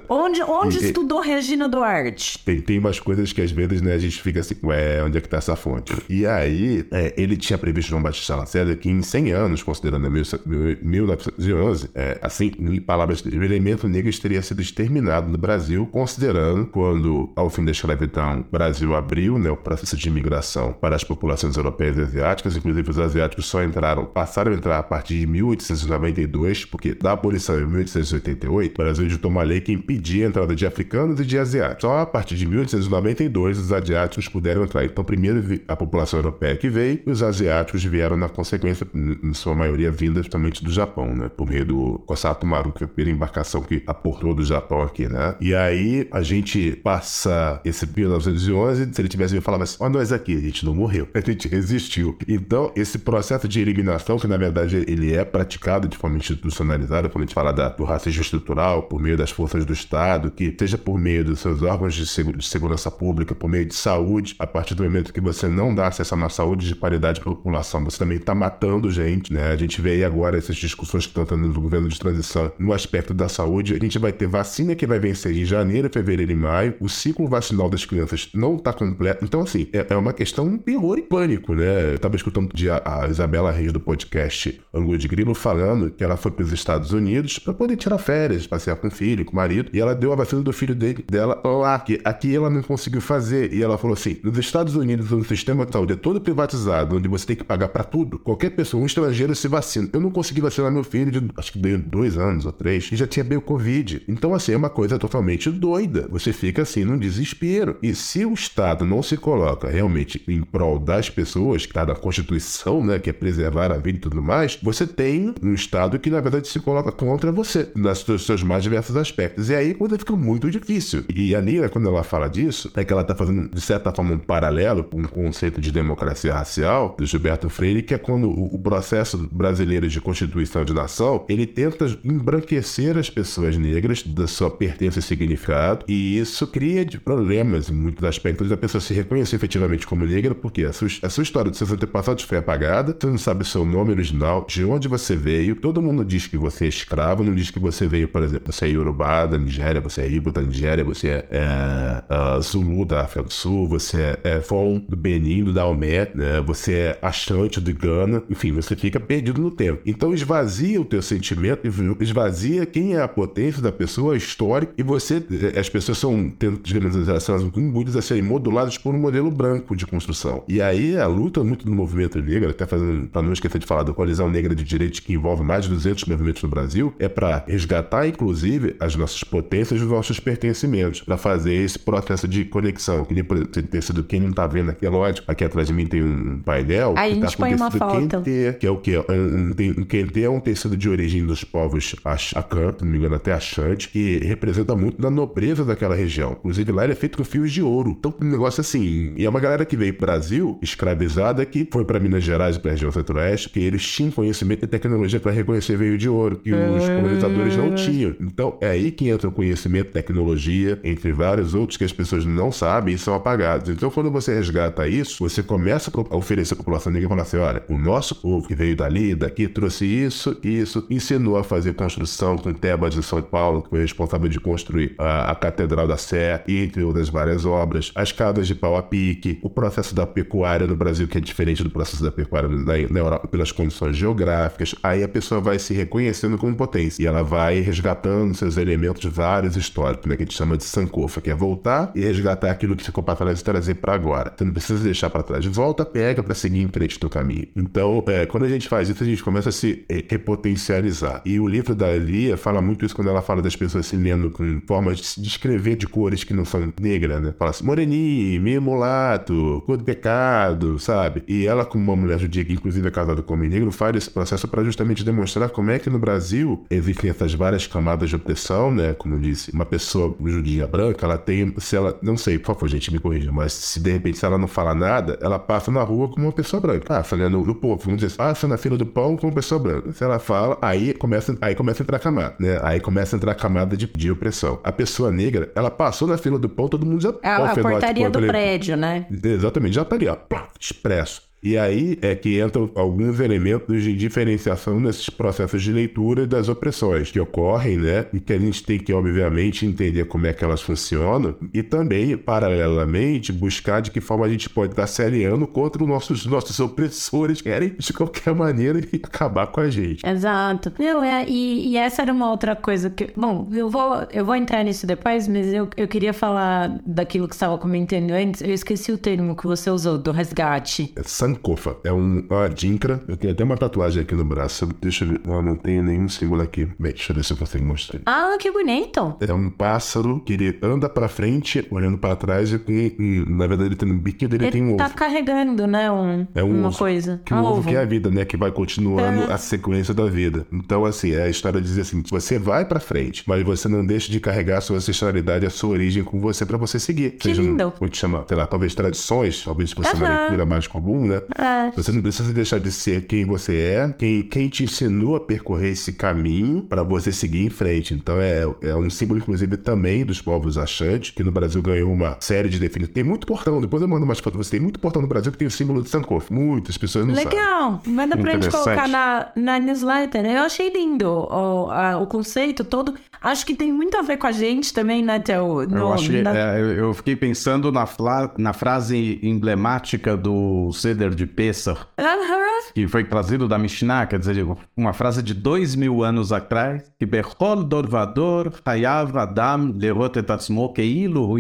onde onde e, estudou Regina Duarte? Tem, tem umas coisas que às vezes né, a gente fica assim, ué, onde é que tá essa fonte? E aí, é, ele tinha previsto João Batista Lacerda que em 100 anos, considerando 1911, é, assim, em palavras, o elemento negro teria sido exterminado no Brasil, considerando quando, ao fim da escravidão, o Brasil abriu né, o processo de imigração para as populações europeias e asiáticas, inclusive os asiáticos só entraram, passaram a entrar a partir de 1892, porque da abolição em 1888, o Brasil editou uma lei que impedia a entrada de africanos e de asiáticos. Só a partir de 1892 os asiáticos puderam entrar. Então, primeiro a população europeia que veio, e os asiáticos vieram na consequência, em sua maioria vinda justamente do Japão, né? Por meio do Kosato Maru, que foi a primeira embarcação que aportou do Japão aqui, né? E aí a gente passa esse 1911, se ele tivesse me falado assim, ó, nós aqui, a gente não morreu, a gente resistiu. Então, esse processo de eliminação, que na verdade ele é praticado de forma institucionalizada, quando a gente fala da, do racismo estrutural, por meio das forças do Estado, que seja por meio dos seus órgãos de, de segurança pública, por meio de saúde, a partir do momento que você não dá acesso a uma saúde de paridade para a população, você também está matando gente, né? A gente vê aí agora essas discussões que estão tendo no governo de transição no aspecto da saúde. A gente vai ter vacina que vai vencer em janeiro, fevereiro e maio. O ciclo vacinal das crianças não está completo. Então, assim, é, é, uma questão de terror e pânico, né? Eu estava escutando a, a Isabela Reis do podcast de Grilo falando que ela foi para os Estados Unidos para poder tirar férias, passear com o filho, com o marido, e ela deu a vacina do filho dele, dela lá. Que aqui ela não conseguiu fazer. E ela falou assim: nos Estados Unidos, o sistema de saúde é todo privatizado, onde você tem que pagar para tudo. Qualquer pessoa, um estrangeiro, se vacina. Eu não consegui vacinar meu filho de acho que deu dois anos ou três, e já tinha bem o Covid. Então, assim, é uma coisa totalmente doida. Você fica assim num desespero. E se o Estado não se coloca realmente em prol das pessoas, que está na Constituição, né, que é preservar a vida e tudo mais, você tem um Estado que, na verdade, se coloca contra você, nos seus mais diversos aspectos. E aí, quando fica muito difícil. E a Nira, quando ela fala disso, é que ela está fazendo, de certa forma, um paralelo com o conceito de democracia racial do Gilberto Freire, que é quando o processo brasileiro de constituição de nação, ele tenta embranquecer as pessoas negras da sua pertença e significado, e isso cria problemas em muitos aspectos da pessoa se reconhecer efetivamente como negra, porque a sua, a sua história dos seus antepassados foi apagada, você não sabe o seu nome original, de onde você veio, todo mundo diz que você é escravo, não diz que você veio, por exemplo, você é Yorubá da Nigéria, você é Igbo da Nigéria, você é, é uh, Zulu da África do Sul, você é, é Fon do Benin, do Daomé, né? você é Achante do Gana, enfim, você fica perdido no tempo. Então esvazia o teu sentimento, esvazia quem é a potência da pessoa, histórica, e você, eh, as pessoas são, tendo generalizações imbuídas a serem moduladas por um modelo branco de construção. E aí a luta muito do movimento negro, até fazendo, para não esquecer de falar da coalizão negra de direitos que envolve mais de 200 movimentos no Brasil, é para resgatar, inclusive, as nossas potências e os nossos pertencimentos, para fazer esse processo de conexão. Que ter sido quem não tá vendo aqui, é lógico, aqui atrás de mim tem um painel. Aí que a gente tá põe uma foto. Quentê, que é o quê? Um, um, um Quentê é um tecido de origem dos povos Akan, se não me engano, até Achante, que representa muito da nobreza daquela região. Inclusive lá ele é feito com fios de ouro. Então, um negócio assim. E é uma galera que veio pro Brasil, escravizada, que foi para Minas Gerais e pra região centro-oeste, que eles tinham conhecimento e tecnologia para reconhecer veio de ouro, que os colonizadores não tinham. Então, é aí que entra o conhecimento, tecnologia, entre vários outros que as pessoas não sabem e são apagados. Então, quando você resgata isso, você começa a oferecer à população negra e falar assim: olha, o nosso povo que veio dali, daqui, trouxe isso, isso, ensinou a fazer construção com Tebas de São Paulo, que foi responsável de construir a, a Catedral da Sé, entre outras várias obras, as casas de pau a pique, o processo da pecuária no Brasil, que é diferente do processo da pecuária na, na Europa pelas condições geográficas. Aí a pessoa vai se reconhecendo como potência e ela vai resgatando seus elementos vários históricos, né, que a gente chama de sankofa, que é voltar e resgatar aquilo que ficou para trás e trazer para agora. Você não precisa deixar para trás. Volta, pega para seguir em frente do caminho. Então, é, quando a gente faz isso, a gente começa a se é, repotencializar. E o livro da Lia fala muito isso quando ela fala das pessoas se lendo com formas de se descrever de cores que não são negras, né? Fala assim, moreninho, meio mulato, cor do pecado, sabe? E ela, como uma mulher judia que inclusive é casada com homem negro, faz esse processo para justamente demonstrar como é que no Brasil existem essas várias camadas de opressão, né? Como eu disse, uma pessoa judia branca, ela tem, se ela, não sei, por favor, gente, me corrija, mas se de repente se ela não fala nada, ela passa na rua como uma pessoa branca. Passa, né? No, no povo, vamos dizer, passa na fila do pão como uma pessoa branca. Se ela fala, aí começa, aí começa a entrar camada, né? Aí começa a entrar camada de, de opressão. A pessoa negra, ela passou na fila do pão, todo mundo já... É a, a portaria do prédio, né? Exatamente, já tá ali, ó, expresso. E aí é que entram alguns elementos de diferenciação nesses processos de leitura das opressões que ocorrem, né? E que a gente tem que, obviamente, entender como é que elas funcionam e também, paralelamente, buscar de que forma a gente pode estar se aliando contra os nossos, nossos opressores que querem, de qualquer maneira, acabar com a gente. Exato. Não, é, e, e, essa era uma outra coisa que... Bom, eu vou, eu vou entrar nisso depois, mas eu, eu queria falar daquilo que você estava comentando antes. Eu esqueci o termo que você usou, do resgate. É Sankofa. É um, uma dinkra. Eu tenho até uma tatuagem aqui no braço. Deixa eu ver. Não, não tenho nenhum símbolo aqui. Bem, deixa eu ver se eu consigo mostrar. Ah, que bonito. É um pássaro que ele anda pra frente, olhando pra trás e, e, na verdade ele tem um biquinho dele ele tem um tá ovo. carregando, né? Um, É um uma ovo. coisa. Que o um ovo, ovo. que é a vida, né? Que vai continuando É. a sequência da vida. Então, assim, é a história de dizer assim: você vai pra frente, mas você não deixa de carregar a sua ancestralidade, a sua origem com você pra você seguir. Que lindo. Como te chama? Sei lá, talvez tradições, talvez uma Aham. leitura mais comum, né? É. Você não precisa deixar de ser quem você é, quem, quem te ensinou a percorrer esse caminho para você seguir em frente. Então é, é um símbolo, inclusive, também dos povos achantes, que no Brasil ganhou uma série de definições. Tem muito portão, depois eu mando mais foto você. Tem muito portão no Brasil que tem o símbolo de Sankofa. Muitas pessoas não sabem. Legal, manda pra gente colocar na, na newsletter. Eu achei lindo o, a- o conceito todo. Acho que tem muito a ver com a gente também, né, Theo? Eu, No- que, na- é, eu- fiquei pensando na, na frase emblemática do De Pesach, que foi trazido da Mishnah, quer dizer, uma frase de dois mil anos atrás, que Bechol Dorvador Hayav Adam Lerot Keilu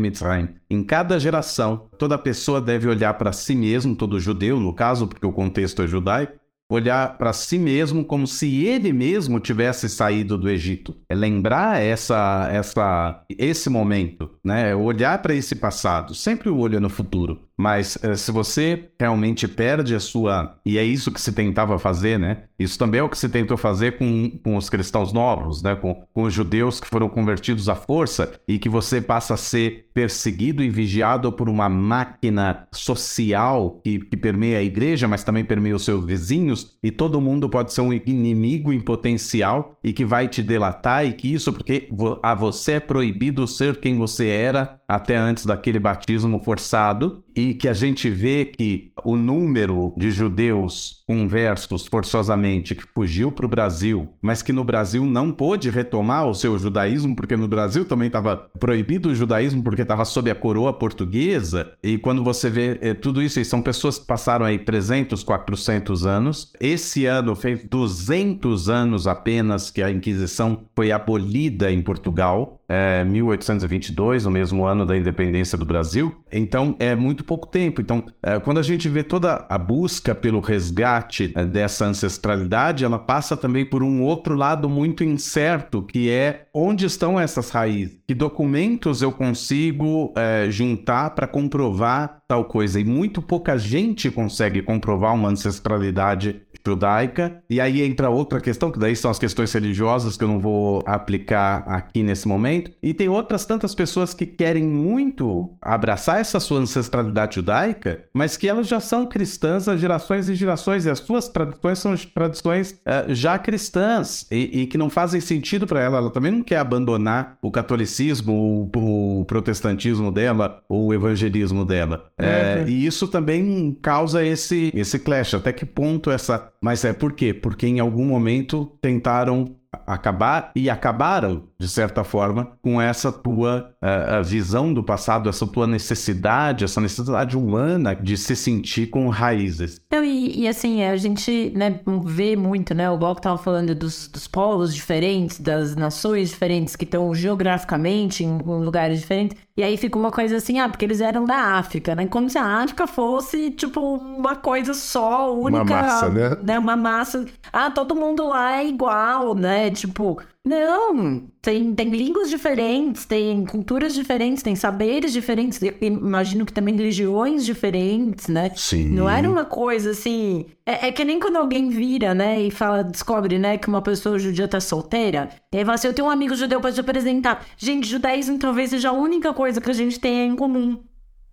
Mitzrayim. Em cada geração, toda pessoa deve olhar para si mesmo, todo judeu, no caso, porque o contexto é judaico, olhar para si mesmo como se ele mesmo tivesse saído do Egito. É lembrar essa, essa, esse momento, né? Olhar para esse passado, sempre o olho no futuro, Mas uh, se você realmente perde a sua. E é isso que se tentava fazer, né? Isso também é o que se tentou fazer com, com os cristãos novos, né? Com, com os judeus que foram convertidos à força e que você passa a ser perseguido e vigiado por uma máquina social que, que permeia a igreja, mas também permeia os seus vizinhos, e todo mundo pode ser um inimigo em potencial e que vai te delatar, e que isso porque a você é proibido ser quem você era até antes daquele batismo forçado, e que a gente vê que o número de judeus conversos forçosamente que fugiu para o Brasil, mas que no Brasil não pôde retomar o seu judaísmo, porque no Brasil também estava proibido o judaísmo porque estava sob a coroa portuguesa, e quando você vê é, tudo isso, são pessoas que passaram aí 300, 400 anos, esse ano fez 200 anos apenas que a Inquisição foi abolida em Portugal, é, 1822, o mesmo ano da independência do Brasil. Então, é muito pouco tempo. Então, é, quando a gente vê toda a busca pelo resgate é, dessa ancestralidade, ela passa também por um outro lado muito incerto, que é onde estão essas raízes? Que documentos eu consigo é, juntar para comprovar tal coisa? E muito pouca gente consegue comprovar uma ancestralidade judaica. E aí entra outra questão, que daí são as questões religiosas que eu não vou aplicar aqui nesse momento. E tem outras tantas pessoas que querem muito abraçar essa sua ancestralidade judaica, mas que elas já são cristãs há gerações e gerações, e as suas tradições são tradições uh, já cristãs e, e, que não fazem sentido para ela. Ela também não quer abandonar o catolicismo, o, o protestantismo dela, ou o evangelismo dela. É, e isso também causa esse, esse clash. Até que ponto essa mas é por quê? Porque em algum momento tentaram acabar e acabaram, de certa forma, com essa tua uh, visão do passado, essa tua necessidade, essa necessidade humana de se sentir com raízes. Então, e, e assim, a gente né, vê muito, né? O Bloco estava falando dos, dos polos diferentes, das nações diferentes que estão geograficamente em, em lugares diferentes. E aí fica uma coisa assim, ah, porque eles eram da África, né? Como se a África fosse, tipo, uma coisa só, única. Uma massa, né? né? Uma massa. Ah, todo mundo lá é igual, né? Tipo, não, tem, tem línguas diferentes, tem culturas diferentes, tem saberes diferentes, imagino que também religiões diferentes, né? Sim. Não era uma coisa assim. É, é, que nem quando alguém vira, né, e fala, descobre, né, que uma pessoa judia tá solteira, e aí fala assim: eu tenho um amigo judeu pra te apresentar. Gente, judaísmo talvez seja a única coisa que a gente tenha em comum.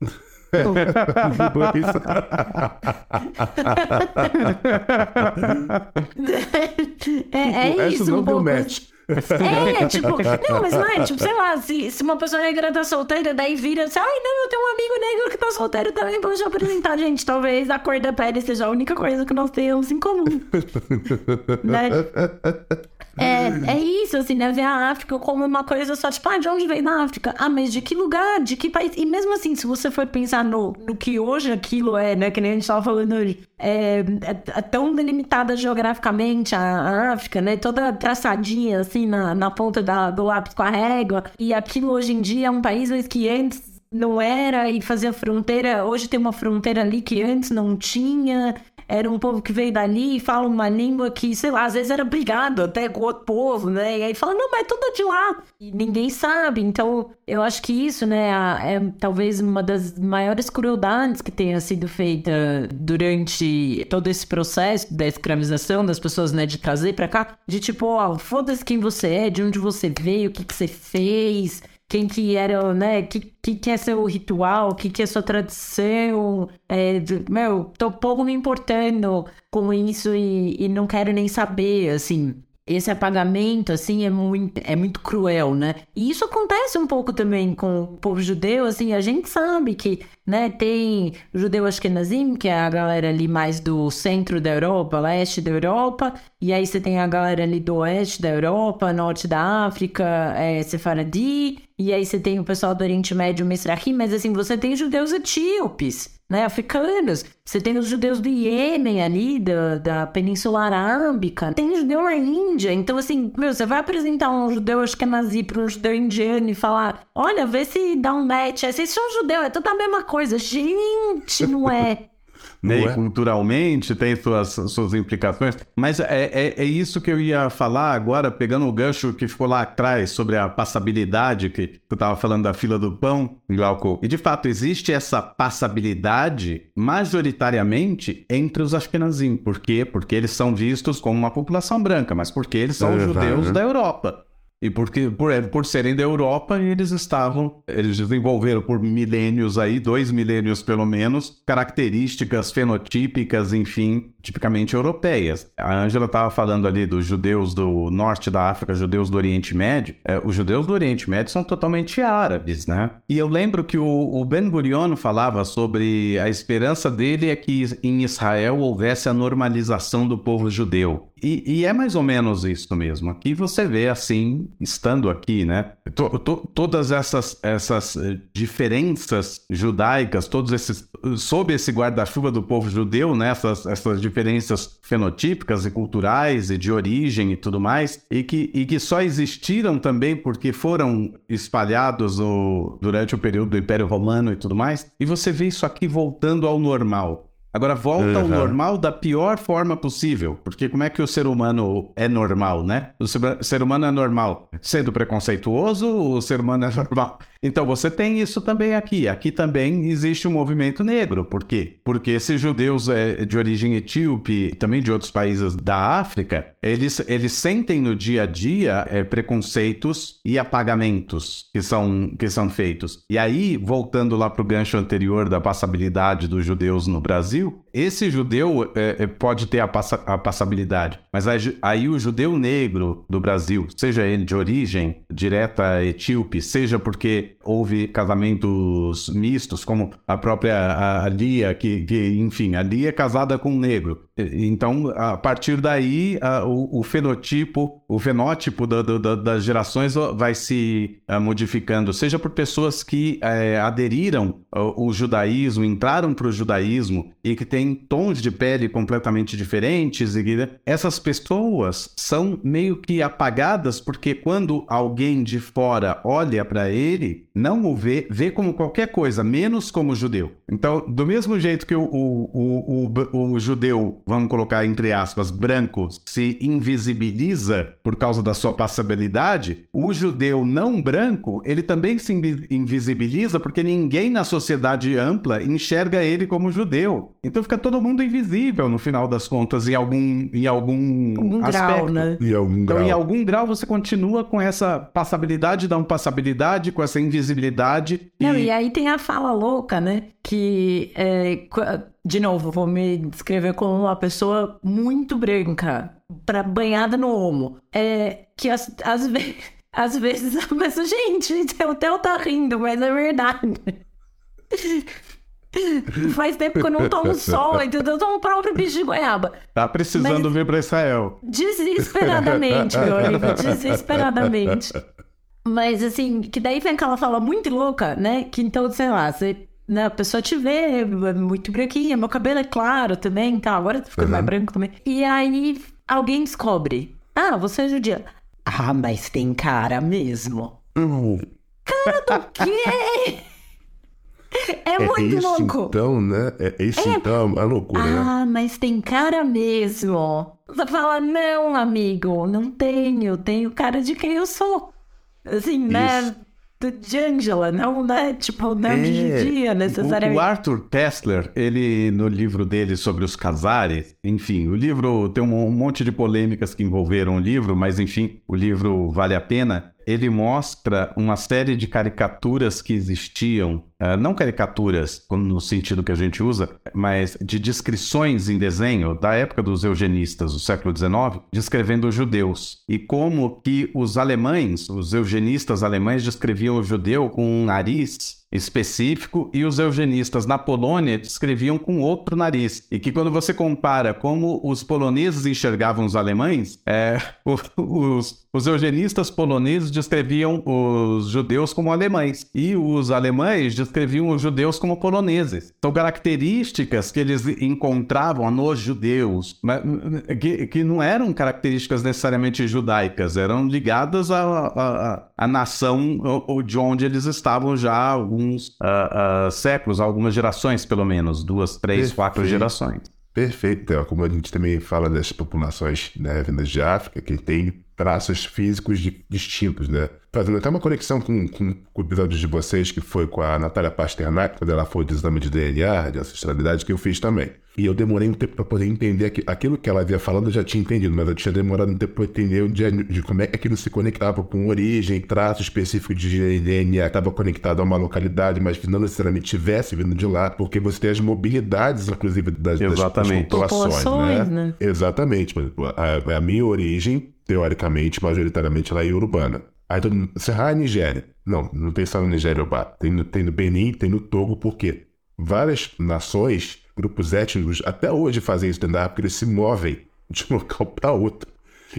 é, é isso. não um pouco... match. É, tipo, não, mas não é, tipo, sei lá, se, se uma pessoa negra tá solteira, daí vira assim, ai, não, eu tenho um amigo negro que tá solteiro também, te apresentar, gente. Talvez a cor da pele seja a única coisa que nós temos em comum. né? É, é isso, assim, né? Ver a África como uma coisa só, tipo, ah, de onde veio da África? Ah, mas de que lugar? De que país? E mesmo assim, se você for pensar no, no que hoje aquilo é, né? Que nem a gente tava falando hoje, é, é, é tão delimitada geograficamente a, a, África, né? Toda traçadinha, assim, na, na ponta da, do lápis com a régua. E aquilo hoje em dia é um país que antes não era e fazia fronteira. Hoje tem uma fronteira ali que antes não tinha era um povo que veio dali e fala uma língua que, sei lá, às vezes era brigado até com outro povo, né? E aí fala, não, mas é tudo de lá. E ninguém sabe. Então, eu acho que isso, né, é talvez uma das maiores crueldades que tenha sido feita durante todo esse processo da escravização das pessoas, né, de trazer para cá. De tipo, ó, foda-se quem você é, de onde você veio, o que, que você fez quem que era, né? Que, que, que é seu ritual, que, que é sua tradição. É, meu, tô pouco me importando com isso e, e não quero nem saber, assim esse apagamento, assim, é muito, é muito cruel, né? E isso acontece um pouco também com o povo judeu, assim, a gente sabe que, né, tem judeu ashkenazim, que é a galera ali mais do centro da Europa, leste da Europa, e aí você tem a galera ali do oeste da Europa, norte da África, é, Sefaradi, e aí você tem o pessoal do Oriente Médio, Mesrahim, mas assim, você tem judeus etíopes, né, africanos. Você tem os judeus do Iêmen ali, da, da Península Arábica. Tem judeu na Índia. Então, assim, meu, você vai apresentar um judeu ashkenazi para um judeu indiano e falar, olha, vê se dá um match. Vocês são judeu, é tudo a mesma coisa. Gente, não é. né? É? culturalmente tem suas, suas implicações. Mas é, é, é, isso que eu ia falar agora, pegando o gancho que ficou lá atrás sobre a passabilidade, que tu estava falando da fila do pão, Glauco. E de fato, existe essa passabilidade majoritariamente entre os Ashkenazim. Por quê? Porque eles são vistos como uma população branca, mas porque eles são é, judeus né? da Europa. E porque, por, por serem da Europa, eles estavam, eles desenvolveram por milênios aí, dois milênios pelo menos, características fenotípicas, enfim, tipicamente europeias. A Ângela estava falando ali dos judeus do norte da África, judeus do Oriente Médio. É, os judeus do Oriente Médio são totalmente árabes, né? E eu lembro que o, o Ben Gurion falava sobre a esperança dele é que em Israel houvesse a normalização do povo judeu. E, e, é mais ou menos isso mesmo. Aqui você vê assim, estando aqui, né? To, to, todas essas, essas eh, diferenças judaicas, todos esses. sob esse guarda-chuva do povo judeu, né? Essas, essas diferenças fenotípicas e culturais e de origem e tudo mais, e que, e que só existiram também porque foram espalhados o, durante o período do Império Romano e tudo mais. E você vê isso aqui voltando ao normal. Agora volta uhum. ao normal da pior forma possível, porque como é que o ser humano é normal, né? O ser humano é normal sendo preconceituoso, o ser humano é normal então você tem isso também aqui. Aqui também existe um movimento negro. Por quê? Porque esses judeus é, de origem etíope, também de outros países da África, eles, eles sentem no dia a dia é, preconceitos e apagamentos que são, que são feitos. E aí, voltando lá para o gancho anterior da passabilidade dos judeus no Brasil, esse judeu é, é, pode ter a, passa, a passabilidade, mas aí, aí, o judeu negro do Brasil, seja ele de origem direta etíope, seja porque houve casamentos mistos, como a própria a, Lia, que, que, enfim, a Lia é casada com um negro. Então, a partir daí, a, o, o, fenotipo, o fenótipo da, da, das gerações vai se a, modificando, seja por pessoas que é, aderiram ao, ao, judaísmo, entraram para o judaísmo e que têm tons de pele completamente diferentes. E que, essas pessoas são meio que apagadas porque quando alguém de fora olha para ele, não o vê, vê como qualquer coisa, menos como judeu. Então, do mesmo jeito que o, o, o, o judeu vamos colocar entre aspas, branco, se invisibiliza por causa da sua passabilidade, o judeu não branco, ele também se invisibiliza porque ninguém na sociedade ampla enxerga ele como judeu. Então fica todo mundo invisível no final das contas, em algum, em algum, algum aspecto. grau, né? Em algum então, grau. em algum grau, você continua com essa passabilidade, da passabilidade, com essa invisibilidade. Não, e... e aí tem a fala louca, né? Que é, de novo, vou me descrever como uma pessoa muito branca, pra, banhada no homo. É que às, às vezes. Às vezes, mas, gente, o Theo tá rindo, mas é verdade. Faz tempo que eu não tomo sol, entendeu? Eu tomo o próprio bicho de goiaba. Tá precisando mas... vir pra Israel. Desesperadamente, meu amigo, desesperadamente. Mas assim, que daí vem aquela fala muito louca, né? Que então, sei lá, você né, a pessoa te vê é muito branquinha, meu cabelo é claro também, tá? Agora tá ficando uhum. mais branco também. E aí alguém descobre: Ah, você é judia. Ah, mas tem cara mesmo. Uhum. Cara do quê? É, é muito esse louco. Então, né? É esse é... então, é loucura, ah, né? Ah, mas tem cara mesmo. Você fala, não, amigo, não tenho. Tenho cara de quem eu sou. Assim, né? Isso de Angela, não, né? Tipo, não é, de dia, necessariamente. O, Arthur Kessler, ele, no livro dele sobre os casares, enfim, o livro tem um monte de polêmicas que envolveram o livro, mas enfim, o livro vale a pena ele mostra uma série de caricaturas que existiam, uh, não caricaturas no sentido que a gente usa, mas de descrições em desenho da época dos eugenistas do século XIX, descrevendo os judeus. E como que os alemães, os eugenistas alemães, descreviam o judeu com um nariz específico e os eugenistas na Polônia descreviam com outro nariz. E que quando você compara como os poloneses enxergavam os alemães, é, os, os eugenistas poloneses descreviam os judeus como alemães e os alemães descreviam os judeus como poloneses. São características que eles encontravam nos judeus, que, que não eram características necessariamente judaicas, eram ligadas à, à, à nação de onde eles estavam já alguns uh, uh, séculos, algumas gerações, pelo menos, duas, três, Perfeito. quatro gerações. Perfeito, é, como a gente também fala das populações né, vindas de África, que tem traços físicos distintos, né? Fazendo até uma conexão com, com, com, o episódio de vocês, que foi com a Natália Pasternak, quando ela foi de exame de DNA, de ancestralidade, que eu fiz também. E eu demorei um tempo para poder entender que aquilo que ela havia falado, eu já tinha entendido, mas eu tinha demorado um tempo para entender de, de, como é que aquilo se conectava com origem, traço específico de DNA, estava conectado a uma localidade, mas que não necessariamente tivesse vindo de lá, porque você tem as mobilidades, inclusive, das, Exatamente. das populações, populações né? né? Exatamente. A, a minha origem teoricamente, majoritariamente ela é urbana. Aí todo mundo, Serra é Nigéria. Não, não tem só na Nigéria urbana. Tem tem no Benin, tem no Togo, porque várias nações, grupos étnicos, até hoje fazem isso stand-up, porque eles se movem de um local para outro.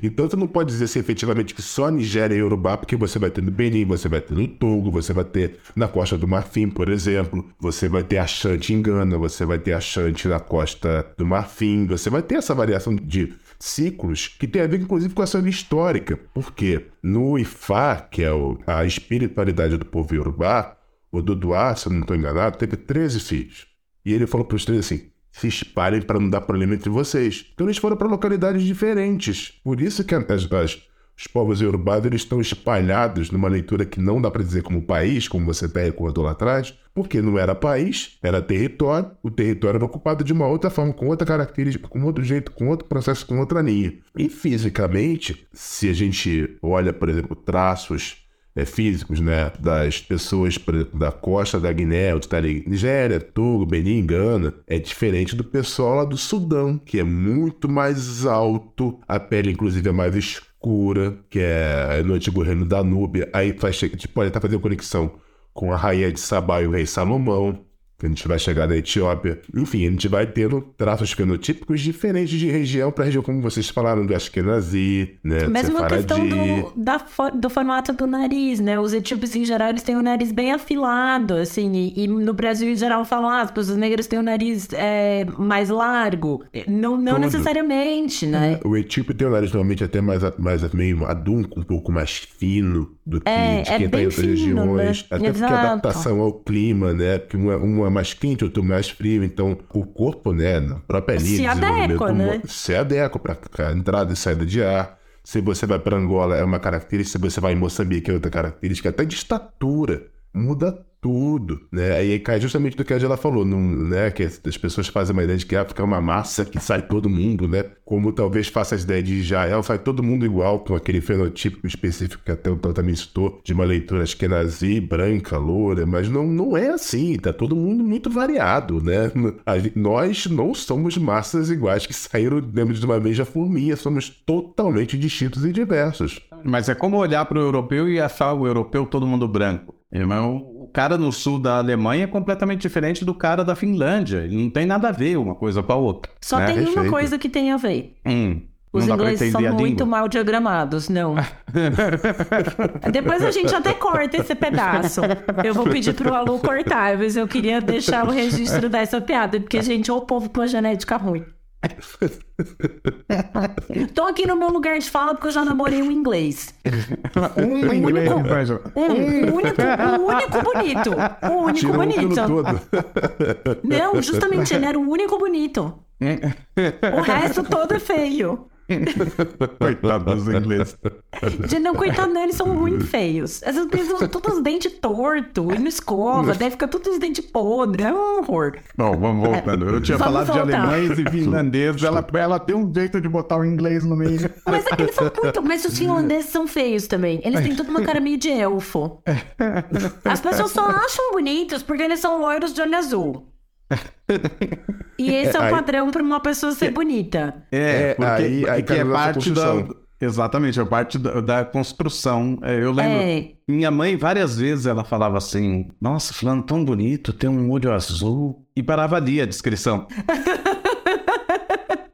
Então você não pode dizer assim, efetivamente que só Nigéria e Yorubá, porque você vai ter no Benin, você vai ter no Togo, você vai ter na Costa do Marfim, por exemplo, você vai ter a Xante em Gana, você vai ter a Xante na Costa do Marfim, você vai ter essa variação de ciclos que tem a ver inclusive com a sua histórica. Porque no Ifá, que é o, a espiritualidade do povo Yorubá, o Duduá, se eu não estou enganado, teve 13 filhos. E ele falou para os três assim: se espalhem para não dar problema entre vocês. Então eles foram para localidades diferentes. Por isso que as, as, os povos urbanos eles estão espalhados numa leitura que não dá para dizer como país, como você até recordou lá atrás, porque não era país, era território. O território era ocupado de uma outra forma, com outra característica, com outro jeito, com outro processo, com outra linha. E fisicamente, se a gente olha, por exemplo, traços é, físicos né, das pessoas da costa da Guiné, ou da Nigéria, Togo, Benin, Gana, é diferente do pessoal lá do Sudão, que é muito mais alto, a pele inclusive é mais escura, que é no antigo reino da Núbia. Aí faz, tipo, pode estar fazendo conexão com a rainha de Sabá e o rei Salomão a gente vai chegar na Etiópia. Enfim, a gente vai tendo traços fenotípicos diferentes de região para região, como vocês falaram, do Ashkenazi, né? Mesmo a questão do, da, do formato do nariz, né? Os etíopes, em geral, eles têm o nariz bem afilado, assim, e, e no Brasil, em geral, falam, ah, as pessoas negras têm o nariz é, mais largo. Não, não necessariamente, né? O etíope tem o nariz normalmente até mais, mais meio adunco, um pouco mais fino do que é, de quem é tá em outras fino, regiões. Né? Até Exato. porque a adaptação ao clima, né? Porque uma, uma é mais quente, outro mais frio. Então, o corpo, né, na própria linha se adequa, né? se adequa para entrada e saída de ar. Se você vai para Angola, é uma característica. Se você vai em Moçambique, é outra característica. Até de estatura. Muda tudo, né? Aí cai justamente do que a Angela falou, não, né? Que as pessoas fazem uma ideia de que a África é uma massa que sai todo mundo, né? Como talvez faça a ideia de Israel, sai todo mundo igual, com aquele fenotipo específico que até o Tom também citou, de uma leitura acho que é nazi, branca, loura, mas não, não é assim, tá todo mundo muito variado, né? nós não somos massas iguais que saíram dentro de uma mesma forminha, somos totalmente distintos e diversos. Mas é como olhar para o europeu e achar o europeu todo mundo branco. Irmão, cara no sul da Alemanha é completamente diferente do cara da Finlândia. Não tem nada a ver uma coisa com a outra. Só né? tem Perfeito. uma coisa que tem a ver. Hum. Os ingleses são muito mal diagramados, não. Depois a gente até corta esse pedaço. Eu vou pedir pro Alu cortar, mas eu queria deixar o registro dessa piada, porque, gente, o povo com a genética ruim. Tô aqui no meu lugar de fala porque eu já namorei um inglês. Um inglês, único, um, único, um único bonito. Um único Tirou bonito. todo. Não, justamente, ele era o único bonito. O resto todo é feio. Coitado dos ingleses. De não, coitado, não, eles são muito feios. Essas pessoas são todos os dentes tortos e não escova, deve ficar todos os dentes podres. É um horror. Bom, vamos voltando. Eu tinha Vamos falado de voltar. alemães e finlandeses. Ela, ela tem um jeito de botar o inglês no meio. Mas é que eles são muito. Mas os finlandeses são feios também. Eles têm toda uma cara meio de elfo. As pessoas só acham bonitos porque eles são loiros de olho azul. E esse é o Aí- padrão para uma pessoa ser bonita. É, É, porque, aí- aí cai é parte da. Exatamente, é parte da, da construção. É, eu lembro. É. Minha mãe, várias vezes, ela falava assim: Nossa, fulano tão bonito, tem um olho azul. E parava ali a descrição.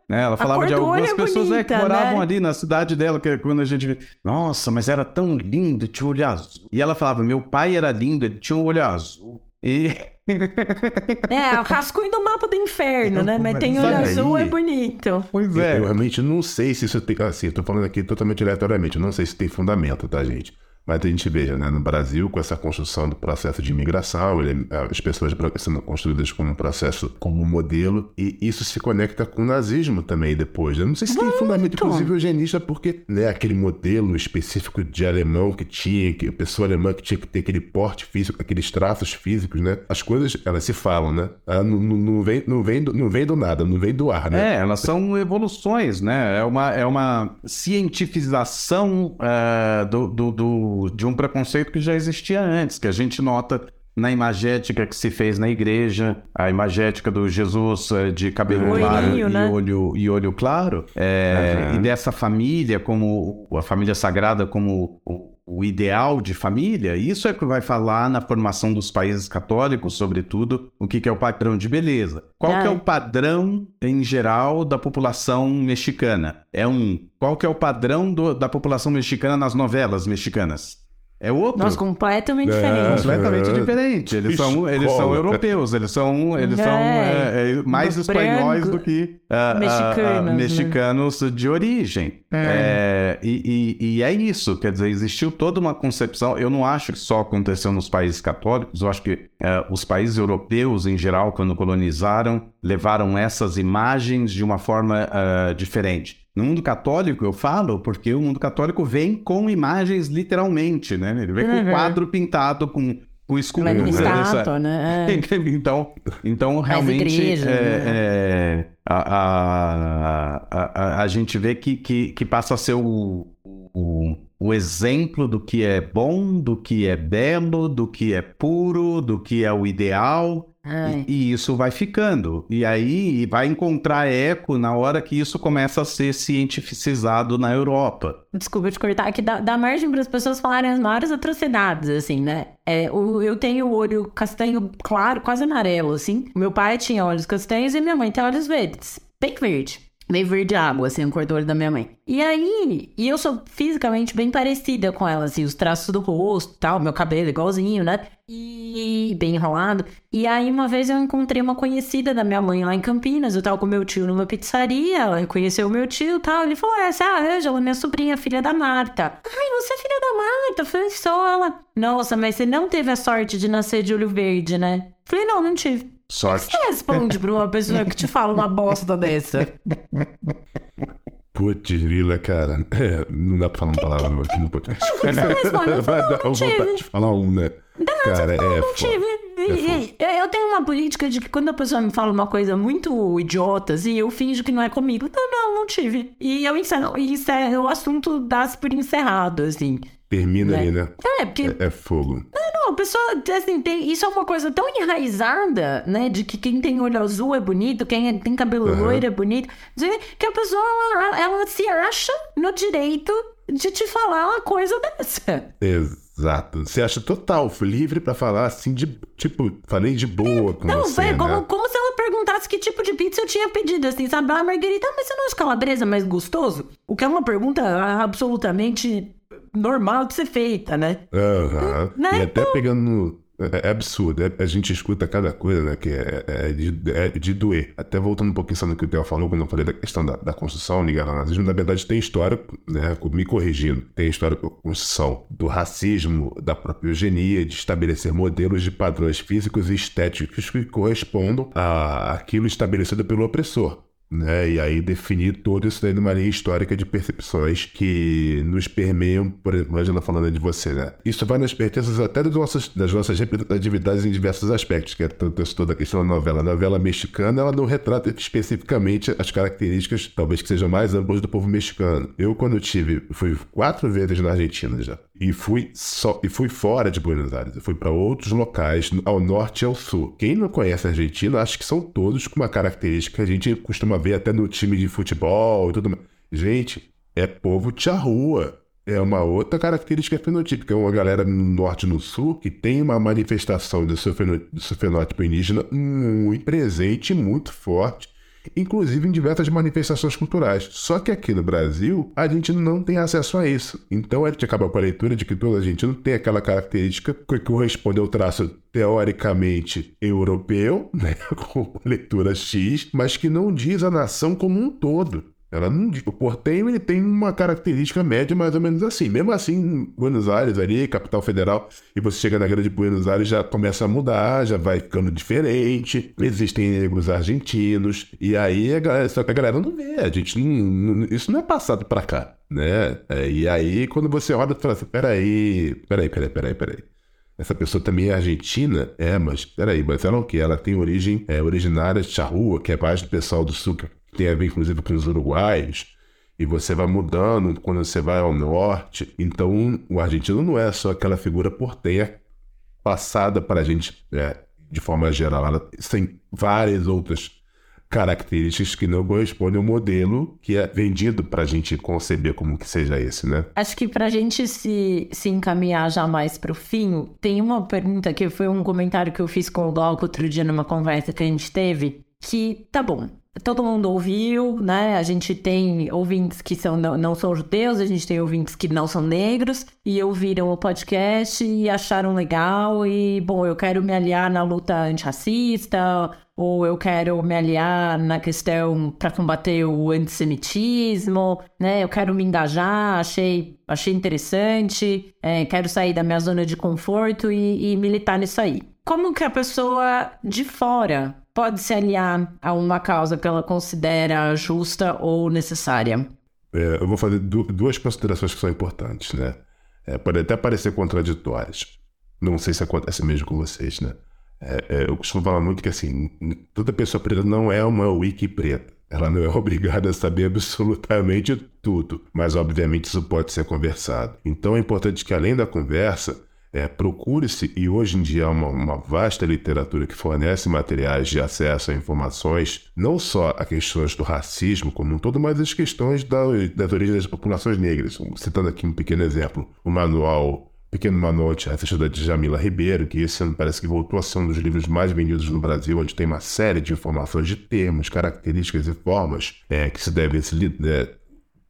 Né, Ela falava de algumas é pessoas é, que bonita, moravam né? ali na cidade dela, que quando a gente vê, nossa, mas era tão lindo, tinha um olho azul. E ela falava, meu pai era lindo, ele tinha um olho azul. E É, o rascunho do mapa do inferno, né? Mas tem olho azul, aí? é bonito. pois Eu, é. eu realmente não sei se isso tem. Assim, eu tô falando aqui totalmente aleatoriamente. Eu não sei se tem fundamento, tá, gente? Mas a gente vê, né, no Brasil, com essa construção do processo de imigração, ele, as pessoas brancas sendo construídas como um processo, como um modelo, e isso se conecta com o nazismo também depois. Eu não sei se tem fundamento, inclusive, eugenista, porque né, aquele modelo específico de alemão que tinha, que a pessoa alemã que tinha que ter aquele porte físico, aqueles traços físicos, né? As coisas, elas se falam, né? Ela não, não, não, vem, não, vem, do, não vem do nada, não vem do ar, né? É, elas são evoluções, né? É uma, é uma cientificação uh, do, do, do, de um preconceito que já existia antes, que a gente nota na imagética que se fez na igreja, a imagética do Jesus uh, de cabelo Olhinho, claro né? e, olho, e olho claro, é, Uhum. e dessa família como a família sagrada como o, o ideal de família, isso é que vai falar na formação dos países católicos, sobretudo, o que, que é o padrão de beleza. Qual Ah, que é é. o padrão, em geral, da população mexicana? É um. Qual que é o padrão do- da população mexicana nas novelas mexicanas? É outro. Nossa, completamente É. diferente. Completamente É. diferente. Eles são, eles são europeus, eles são, eles É. são é, é, mais Do espanhóis branco. do que ah, ah, Mexicanos, ah, né? mexicanos de origem. É, e, e- e é isso, quer dizer, existiu toda uma concepção. Eu não acho que só aconteceu nos países católicos, eu acho que os países europeus, em geral, quando colonizaram, levaram essas imagens de uma forma ah, diferente. No mundo católico, eu falo porque o mundo católico vem com imagens literalmente, né? Ele vem com Uhum. quadro pintado com, com escultura. Ela é Isso é- né? É. então, então realmente igrejas, é, né? é, a, a, a, a, a gente vê que, que, que passa a ser o, o, o exemplo do que é bom, do que é belo, do que é puro, do que é o ideal. E, e isso vai ficando. E aí vai encontrar eco na hora que isso começa a ser cientificizado na Europa. Desculpa te cortar, que dá, dá margem para as pessoas falarem as maiores atrocidades, assim, né? É, o- eu tenho o olho castanho claro, quase amarelo, assim. Meu pai tinha olhos castanhos e minha mãe tem olhos verdes. Bem verde. Meio verde água, assim, a cor do olho da minha mãe. E aí, e eu sou fisicamente bem parecida com ela, assim, os traços do rosto tal, meu cabelo igualzinho, né? E bem enrolado. E aí, uma vez eu encontrei uma conhecida da minha mãe lá em Campinas. Eu tava com meu tio numa pizzaria, ela conheceu o meu tio tal. Ele falou: Essa é a Ângela, minha sobrinha, filha da Marta. Ai, você é filha da Marta? Eu falei: ela. Nossa, mas você não teve a sorte de nascer de olho verde, né? Falei: Não, não tive. Sorte. Você responde pra uma pessoa que te fala uma bosta dessa? Putz, grila, cara. É, não dá pra falar uma palavra aqui no podcast. você responde? Eu falo, não vontade tive. de falar um, né? Cara, é não tive. E- Eu tenho uma política de que quando a pessoa me fala uma coisa muito idiota, assim, eu finjo que não é comigo. Não, não, não tive. E eu encerro, e encerro o assunto dá-se por encerrado, assim. Termina Né? aí, né? É, porque É, é fogo. não, a pessoa, assim, tem, isso é uma coisa tão enraizada, né? De que quem tem olho azul é bonito, quem é- tem cabelo Aham. loiro é bonito. Que a pessoa, ela, ela se acha no direito de te falar uma coisa dessa. Exato. Você acha total, fui livre pra falar assim de. Tipo, falei de boa com Não, você. é como, né? como se ela perguntasse que tipo de pizza eu tinha pedido, assim, sabe? Ah, Margarita, mas você não acha calabresa mais gostoso? O que é uma pergunta absolutamente normal de ser feita, né? Aham. Né? E até pegando no. É, é absurdo, é- a gente escuta cada coisa, né? Que é, é de, é de doer. Até voltando um pouquinho só no que o Theo falou, quando eu falei da questão da, da construção ligada ao nazismo, na verdade tem história, né? Me corrigindo, tem história com a construção do racismo, da própria eugenia, de estabelecer modelos de padrões físicos e estéticos que correspondam a aquilo estabelecido pelo opressor né? E aí definir todo isso daí numa linha histórica de percepções que nos permeiam, por exemplo, Angela falando de você, né? Isso vai nas pertenças até das nossas, das nossas representatividades em diversos aspectos, que é tanto toda a questão da novela. A novela mexicana, ela não retrata especificamente as características, talvez que sejam mais amplas do povo mexicano. Eu, quando tive, fui quatro vezes na Argentina já. E fui só e fui fora de Buenos Aires. Eu fui para outros locais, ao norte e ao sul. Quem não conhece a Argentina, acho que são todos com uma característica que a gente costuma ver até no time de futebol e tudo mais. Gente, é povo de rua. É uma outra característica fenotípica. É uma galera no norte e no sul que tem uma manifestação do seu, do seu fenótipo indígena muito presente, muito forte, inclusive em diversas manifestações culturais. Só que aqui no Brasil, a gente não tem acesso a isso. Então a gente acaba com a leitura de que todo argentino tem aquela característica que corresponde ao traço teoricamente europeu, né, com leitura X, mas que não diz a nação como um todo. Ela não, o portenho ele tem uma característica média mais ou menos assim. Mesmo assim, Buenos Aires ali, capital federal, e você chega na grande Buenos Aires já começa a mudar, já vai ficando diferente. Existem negros argentinos e aí a galera, só que a galera não vê. A gente não, isso não é passado para cá, né? É, e aí quando você olha, fala assim, peraí, peraí, peraí, peraí, peraí. Essa pessoa também é argentina? É, mas peraí, mas ela é o quê? Ela tem origem é, originária de Charrua, que é mais do pessoal do sul, tem a ver inclusive com os uruguaios, e você vai mudando quando você vai ao norte. Então, o argentino não é só aquela figura porteia passada para a gente é, de forma geral. Ela tem várias outras características que não correspondem ao modelo que é vendido para a gente conceber como que seja esse, né? Acho que para a gente se, se encaminhar já mais para o fim, tem uma pergunta que foi um comentário que eu fiz com o Glauco outro dia numa conversa que a gente teve, que tá bom, todo mundo ouviu, né? A gente tem ouvintes que são, não, não, são judeus, a gente tem ouvintes que não são negros e ouviram o podcast e acharam legal e, bom, eu quero me aliar na luta antirracista ou eu quero me aliar na questão para combater o antissemitismo, né? Eu quero me engajar, achei, achei interessante, é, quero sair da minha zona de conforto e, e militar nisso aí. Como que a pessoa de fora pode se aliar a uma causa que ela considera justa ou necessária? É, eu vou fazer du duas considerações que são importantes, né? É, pode até parecer contraditórias. Não sei se acontece mesmo com vocês, né? É, é eu costumo falar muito que, assim, toda pessoa preta não é uma wiki preta. Ela não é obrigada a saber absolutamente tudo, mas obviamente isso pode ser conversado. Então é importante que, além da conversa, é, Procure-se, e hoje em dia há uma, uma, vasta literatura que fornece materiais de acesso a informações, não só a questões do racismo como um todo, mas as questões da, das origens das populações negras. Citando aqui um pequeno exemplo, o manual Pequeno Manual de Racista da Djamila Ribeiro, que esse ano parece que voltou a ser um dos livros mais vendidos no Brasil, onde tem uma série de informações de termos, características e formas é, que se devem se, é,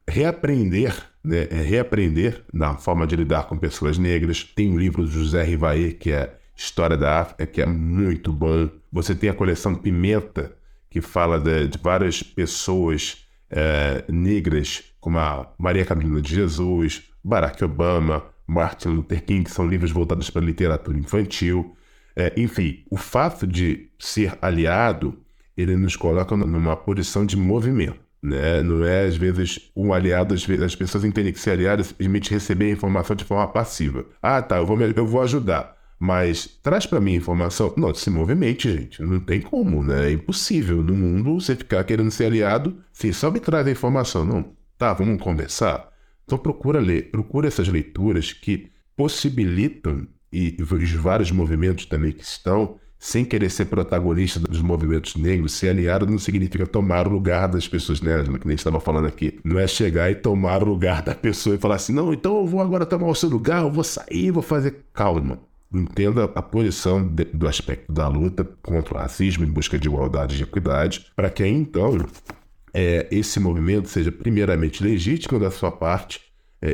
reaprender, né, é reaprender na forma de lidar com pessoas negras. Tem o livro do José Rivaé, que é História da África, que é muito bom. Você tem a coleção Pimenta, que fala de, de várias pessoas é, negras, como a Maria Camila de Jesus, Barack Obama, Martin Luther King, que são livros voltados para a literatura infantil. É, enfim, o fato de ser aliado, ele nos coloca numa posição de movimento. Né? Não é, às vezes, um aliado, às vezes, as pessoas entendem que ser aliado simplesmente receber a informação de forma passiva. Ah, tá, eu vou, eu vou ajudar. Mas traz para mim informação. Não, se movimente, gente. Não tem como, né? É impossível no mundo você ficar querendo ser aliado. Sim, só me traz a informação. Não. Tá, vamos conversar. Então procura ler, procura essas leituras que possibilitam, e os vários movimentos também que estão, sem querer ser protagonista dos movimentos negros, ser aliado não significa tomar o lugar das pessoas negras, né? que nem estava falando aqui. Não é chegar e tomar o lugar da pessoa e falar assim, não, então eu vou agora tomar o seu lugar, eu vou sair, vou fazer. Calma. Entenda a posição de, do aspecto da luta contra o racismo em busca de igualdade e de equidade, para que então é, esse movimento seja primeiramente legítimo da sua parte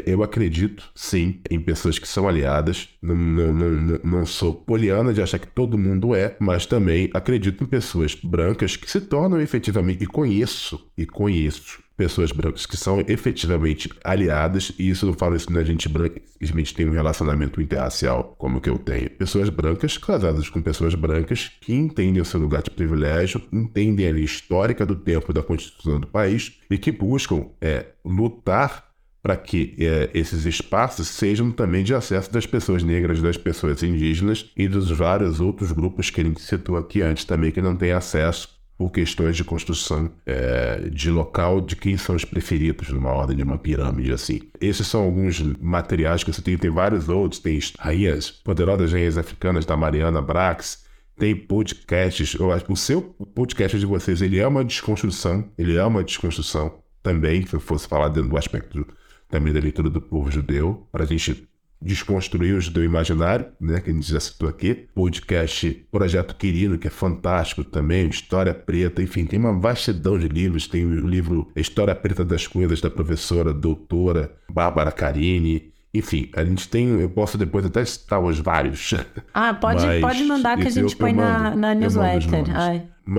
eu acredito, sim, em pessoas que são aliadas. Não, não, não, não, sou poliana de achar que todo mundo é, mas também acredito em pessoas brancas que se tornam efetivamente, e conheço, e conheço pessoas brancas que são efetivamente aliadas, e isso não falo isso na gente branca, a gente tem um relacionamento interracial como que eu tenho. Pessoas brancas casadas com pessoas brancas que entendem o seu lugar de privilégio, entendem a histórica do tempo da Constituição do país e que buscam é, lutar para que é, esses espaços sejam também de acesso das pessoas negras, das pessoas indígenas e dos vários outros grupos que gente citou aqui antes também que não têm acesso por questões de construção é, de local de quem são os preferidos numa ordem de uma pirâmide assim. Esses são alguns materiais que você tem, tem vários outros, tem rainhas, poderosas rainhas africanas da Mariana Brax, tem podcasts, eu acho que o seu podcast de vocês, ele é uma desconstrução, ele é uma desconstrução também, se eu fosse falar dentro do aspecto também da leitura do povo judeu, para a gente desconstruir o judeu imaginário, né, que a gente já citou aqui. Podcast Projeto Quirino, que é fantástico também, História Preta, enfim, tem uma vastidão de livros. Tem o livro História Preta das Coisas, da professora doutora Bárbara Carini. Enfim, a gente tem, eu posso depois até citar os vários. Ah, pode, pode mandar que a gente põe mando, na, na newsletter.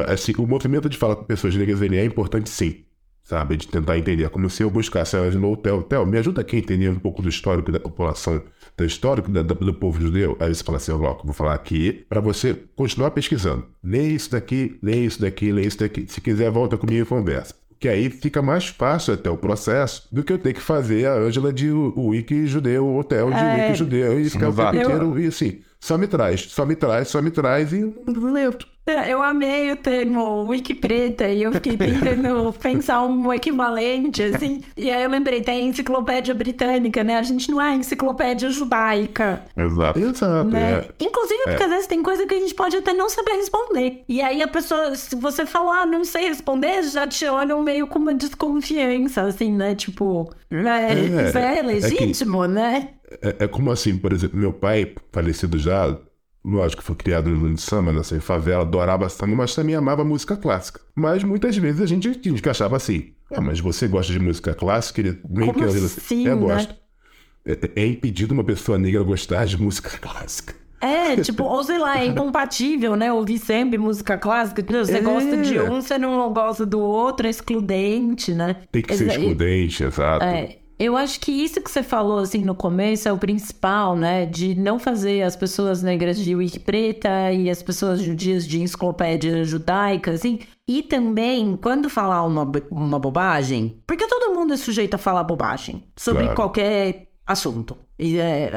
Assim, o movimento de falar com pessoas negras ele é importante sim sabe? De tentar entender. Como se eu buscasse a no hotel. Theo, me ajuda aqui a entender um pouco do histórico da população, do histórico da, do povo judeu. Aí você fala assim, ó, vou falar aqui para você continuar pesquisando. Lê isso daqui, lê isso daqui, lê isso daqui. Se quiser, volta comigo e conversa. Que aí fica mais fácil até o processo do que eu ter que fazer a Ângela de wiki judeu, hotel de é, wiki judeu e ficar o tempo inteiro e assim. Só me traz, só me traz, só me traz e lento. É, eu amei o termo wiki preta e eu fiquei tentando pensar um equivalente, assim. E aí eu lembrei, tem a enciclopédia britânica, né? A gente não é enciclopédia judaica. Exato. Exato. Né? É. Inclusive, porque é. às vezes tem coisa que a gente pode até não saber responder. E aí a pessoa, se você falar, ah, não sei responder, já te olham meio com uma desconfiança, assim, né? Tipo, é, é, é legítimo, que... né? É, é, como assim, por exemplo, meu pai, falecido já, lógico, foi criado no de Samba, nessa favela, adorava samba, mas também amava música clássica. Mas muitas vezes a gente, a gente achava assim, ah, mas você gosta de música clássica? Ele, como que assim, eu, né? gosto. É, é impedido uma pessoa negra gostar de música clássica. É, tipo, ou sei lá, é incompatível, né? Ouvir sempre música clássica. Você é. gosta de um, você não gosta do outro, é excludente, né? Tem que ser excludente, exato. É, eu acho que isso que você falou assim no começo é o principal, né? De não fazer as pessoas negras de wiki preta e as pessoas judias de enciclopédia judaica, assim. E também, quando falar uma, uma bobagem, porque todo mundo é sujeito a falar bobagem sobre claro. qualquer assunto. E é,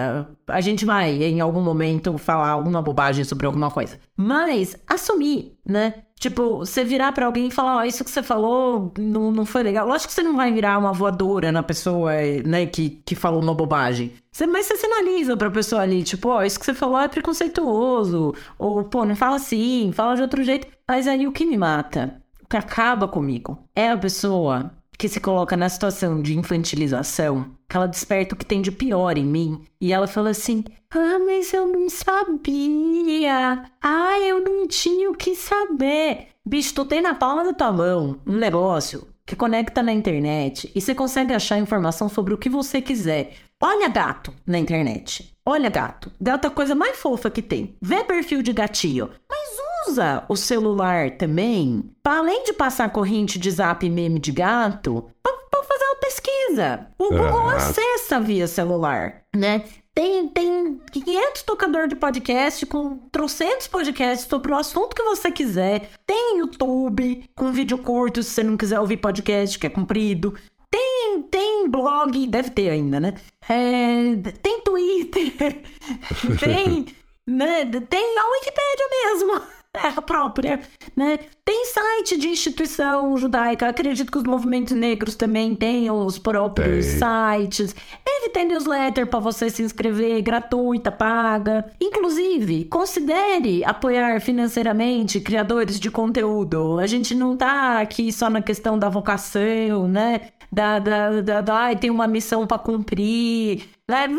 a gente vai, em algum momento, falar alguma bobagem sobre alguma coisa. Mas assumir, né? Tipo, você virar para alguém e falar, ó, oh, isso que você falou não, não foi legal. Lógico que você não vai virar uma voadora na pessoa, né, que, que falou uma bobagem. Você, mas você sinaliza pra pessoa ali, tipo, ó, oh, isso que você falou é preconceituoso. Ou, pô, não fala assim, fala de outro jeito. Mas aí o que me mata, o que acaba comigo, é a pessoa que se coloca na situação de infantilização, que ela desperta o que tem de pior em mim, e ela fala assim: Ah, mas eu não sabia. Ah, eu não tinha o que saber. Bicho, tu tem na palma da tua mão um negócio que conecta na internet e você consegue achar informação sobre o que você quiser. Olha gato na internet. Olha gato. Gato é a coisa mais fofa que tem. Vê perfil de gatinho. Mas usa o celular também, para além de passar corrente de zap meme de gato, para fazer uma pesquisa. O Google acessa via celular, né? Tem, tem 500 tocadores de podcast com trocentos podcasts sobre o assunto que você quiser. Tem YouTube com vídeo curto se você não quiser ouvir podcast que é comprido. Tem, tem blog, deve ter ainda, né? É, tem Twitter, tem, né? tem a Wikipedia mesmo terra própria, né? Tem site de instituição judaica, acredito que os movimentos negros também tenham os próprios tem. sites. Ele tem newsletter para você se inscrever, gratuita, paga. Inclusive, considere apoiar financeiramente criadores de conteúdo. A gente não tá aqui só na questão da vocação, né? Da, da, da, da ai, tem uma missão para cumprir. Né? Vem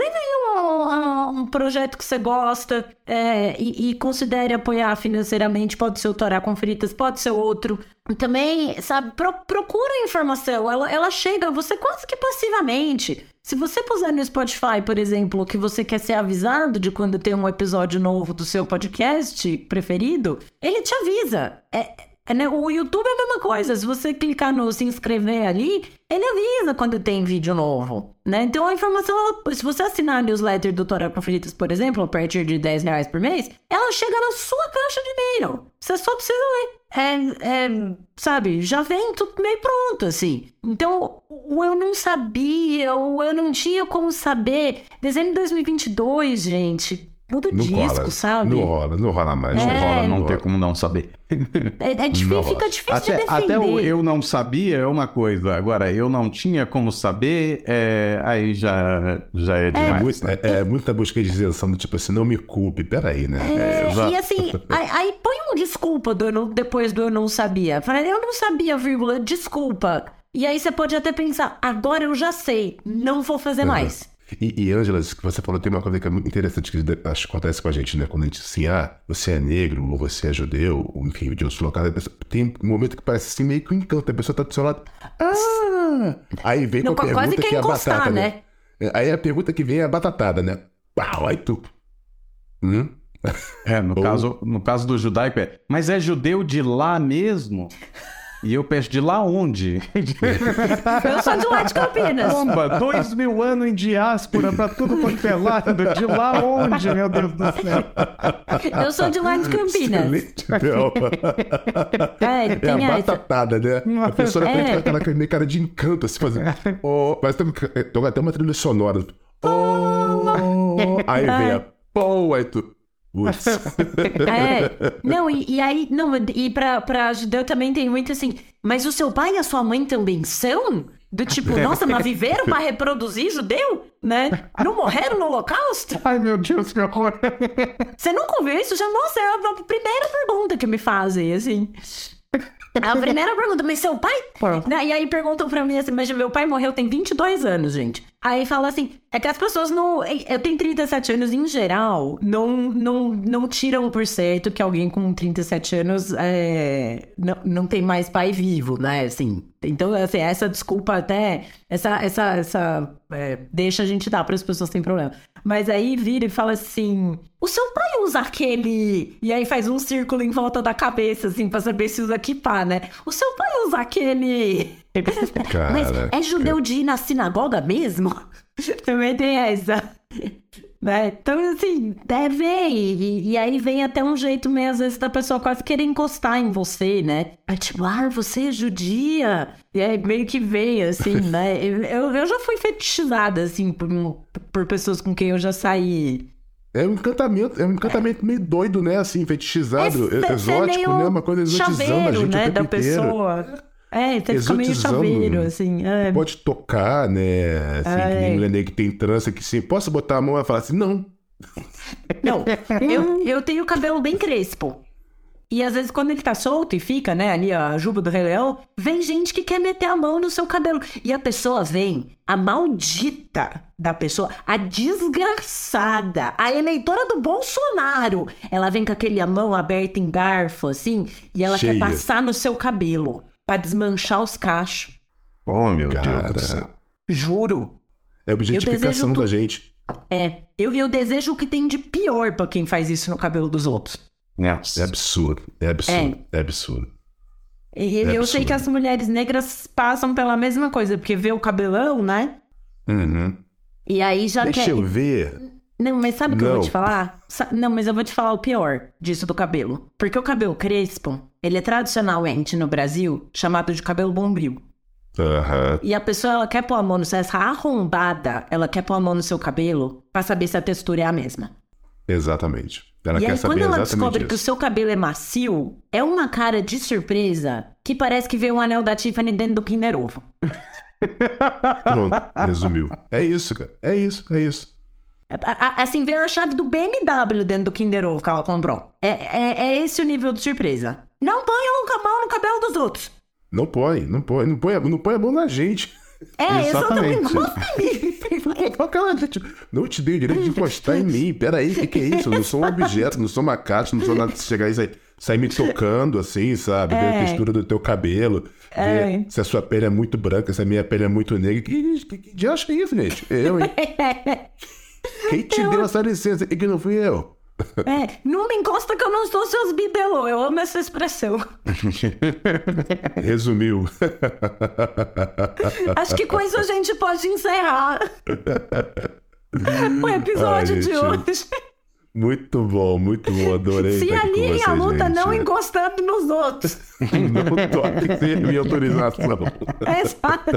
um, projeto que você gosta é, e, e, considere apoiar financeiramente. Pode ser o Torá com Fritas, pode ser outro. Também, sabe, pro, procura informação. Ela, ela chega, você quase que passivamente. Se você puser no Spotify, por exemplo, que você quer ser avisado de quando tem um episódio novo do seu podcast preferido, ele te avisa. É? O YouTube é a mesma coisa. Se você clicar no se inscrever ali, ele avisa quando tem vídeo novo, né? Então a informação, se você assinar a newsletter do Torá Conflitos, por exemplo, a partir de 10 reais por mês, ela chega na sua caixa de e-mail. Você só precisa ler. É, é, sabe, já vem tudo meio pronto, assim. Então, o eu não sabia, ou eu não tinha como saber. Dezembro de 2022, gente, Muda o disco, rola, sabe? Não rola, não rola mais. É, não rola, não, tem como não saber. É, é difícil, fica difícil até, de defender. Até o eu não sabia é uma coisa. Agora, eu não tinha como saber, é, aí já, já é, é demais. É, é, é muita busca de isenção do tipo assim, não me culpe, peraí, né? É, é e assim, aí, aí, põe um desculpa do, depois do eu não sabia. Fala, eu não sabia, vírgula, desculpa. E aí você pode até pensar, agora eu já sei, não vou fazer uhum. mais. E, e Angela, que você falou, tem uma coisa que é muito interessante que acho que acontece com a gente, né? Quando a gente assim, ah, você é negro, ou você é judeu, ou enfim, de outros locais, tem um momento que parece assim meio que um encanto, a pessoa tá do seu lado. Ah! Aí vem Não, com a pergunta que é a batata, né? né? Aí a pergunta que vem é a batatada, né? Pau, aí tu. Hum? É, no, ou... caso, no caso do judaico é, mas é judeu de lá mesmo? E eu peço de lá onde? eu sou de lá de Campinas. Bomba, dois mil anos em diáspora pra tudo quanto é lado. De lá onde, meu Deus do céu? Eu sou de lá de Campinas. Excelente, é, é, tem é a batatada, né? A pessoa é. tem aquela meio cara de encanto, assim, fazendo. Oh, mas tem, tem até uma trilha sonora. Oh, aí vem a. Oh, aí tu. é, não, e, e, aí, não, e pra, pra judeu também tem muito assim, mas o seu pai e a sua mãe também são? Do tipo, nossa, mas viveram pra reproduzir judeu? Né? Não morreram no holocausto? Ai, meu Deus, que horror. Você nunca ouviu isso? Já, nossa, é a primeira pergunta que me fazem, assim. A primeira pergunta, mas seu pai? E aí perguntam pra mim assim, mas meu pai morreu tem 22 anos, gente. Aí fala assim, é que as pessoas não... Eu tenho 37 anos, em geral, não, não, não tiram por certo que alguém com 37 anos é, não, não tem mais pai vivo, né? Assim, então, assim, essa desculpa até... Essa, essa, essa é, deixa a gente dar para as pessoas sem problema. Mas aí vira e fala assim: o seu pai usa aquele. E aí faz um círculo em volta da cabeça, assim, pra saber se usa pá, né? O seu pai usa aquele. Cara, Mas é judeu de ir na sinagoga mesmo? Também tem essa. Né? Então, assim, deve e, e aí vem até um jeito meio, às vezes, da pessoa quase querer encostar em você, né? Aí, tipo, ah, você é judia? E aí meio que vem, assim, né? Eu, eu já fui fetichizada, assim, por, por pessoas com quem eu já saí. É um encantamento, é um encantamento é. meio doido, né? Assim, fetichizado, é, exótico, né? Uma coisa exotizando chaveiro, a gente né, da pessoa. É, você fica meio chaveiro, assim. É. Pode tocar, né? Assim, é. que nem mulher que tem trança que sim. Posso botar a mão e falar assim, não. Não, eu, eu tenho o cabelo bem crespo. E às vezes quando ele tá solto e fica, né, ali a juba do Rei Leão, vem gente que quer meter a mão no seu cabelo. E a pessoa vem, a maldita da pessoa, a desgraçada, a eleitora do Bolsonaro. Ela vem com aquele a mão aberta em garfo, assim, e ela Cheia. quer passar no seu cabelo para desmanchar os cachos. Oh, meu Cara. Deus do céu. Juro. É objetificação da gente. É. Eu, eu desejo o que tem de pior para quem faz isso no cabelo dos outros. É, é absurdo. É absurdo. É, é absurdo. E, é eu absurdo. sei que as mulheres negras passam pela mesma coisa, porque vê o cabelão, né? Uhum. E aí já Deixa quer... eu ver. Não, mas sabe o que eu vou te falar? Não, mas eu vou te falar o pior disso do cabelo. Porque o cabelo crespo, ele é tradicionalmente no Brasil chamado de cabelo bombril. Uhum. E a pessoa, ela quer pôr a mão no seu... Essa arrombada, ela quer pôr a mão no seu cabelo pra saber se a textura é a mesma. Exatamente. Ela e aí, quando ela descobre isso. que o seu cabelo é macio, é uma cara de surpresa que parece que veio um anel da Tiffany dentro do Kinder Ovo. Pronto, resumiu. É isso, cara. É isso, é isso. Assim, veio a chave do BMW dentro do Kinder Ovo que ela comprou. É, é, é esse o nível de surpresa. Não põe a mão no cabelo dos outros. Não põe, não põe, não põe, não põe a mão na gente. É, exatamente. exatamente. não te dei o direito de encostar em mim. Peraí, o que, que é isso? Eu não sou um objeto, não sou uma caixa, não sou nada de chegar e sair, sair me tocando assim, sabe? É. Ver a textura do teu cabelo. É. Se a sua pele é muito branca, se a minha pele é muito negra. Que, que, que, que acha isso, gente? Eu, hein? Quem te eu... deu essa licença e que não fui eu? É, não me encosta que eu não sou seus bibelô. Eu amo essa expressão. Resumiu. Acho que com isso a gente pode encerrar o episódio Ai, de hoje. Muito bom, muito bom, adorei. Se ali a luta gente. não encostando nos outros. não toque sem minha autorização. Exato.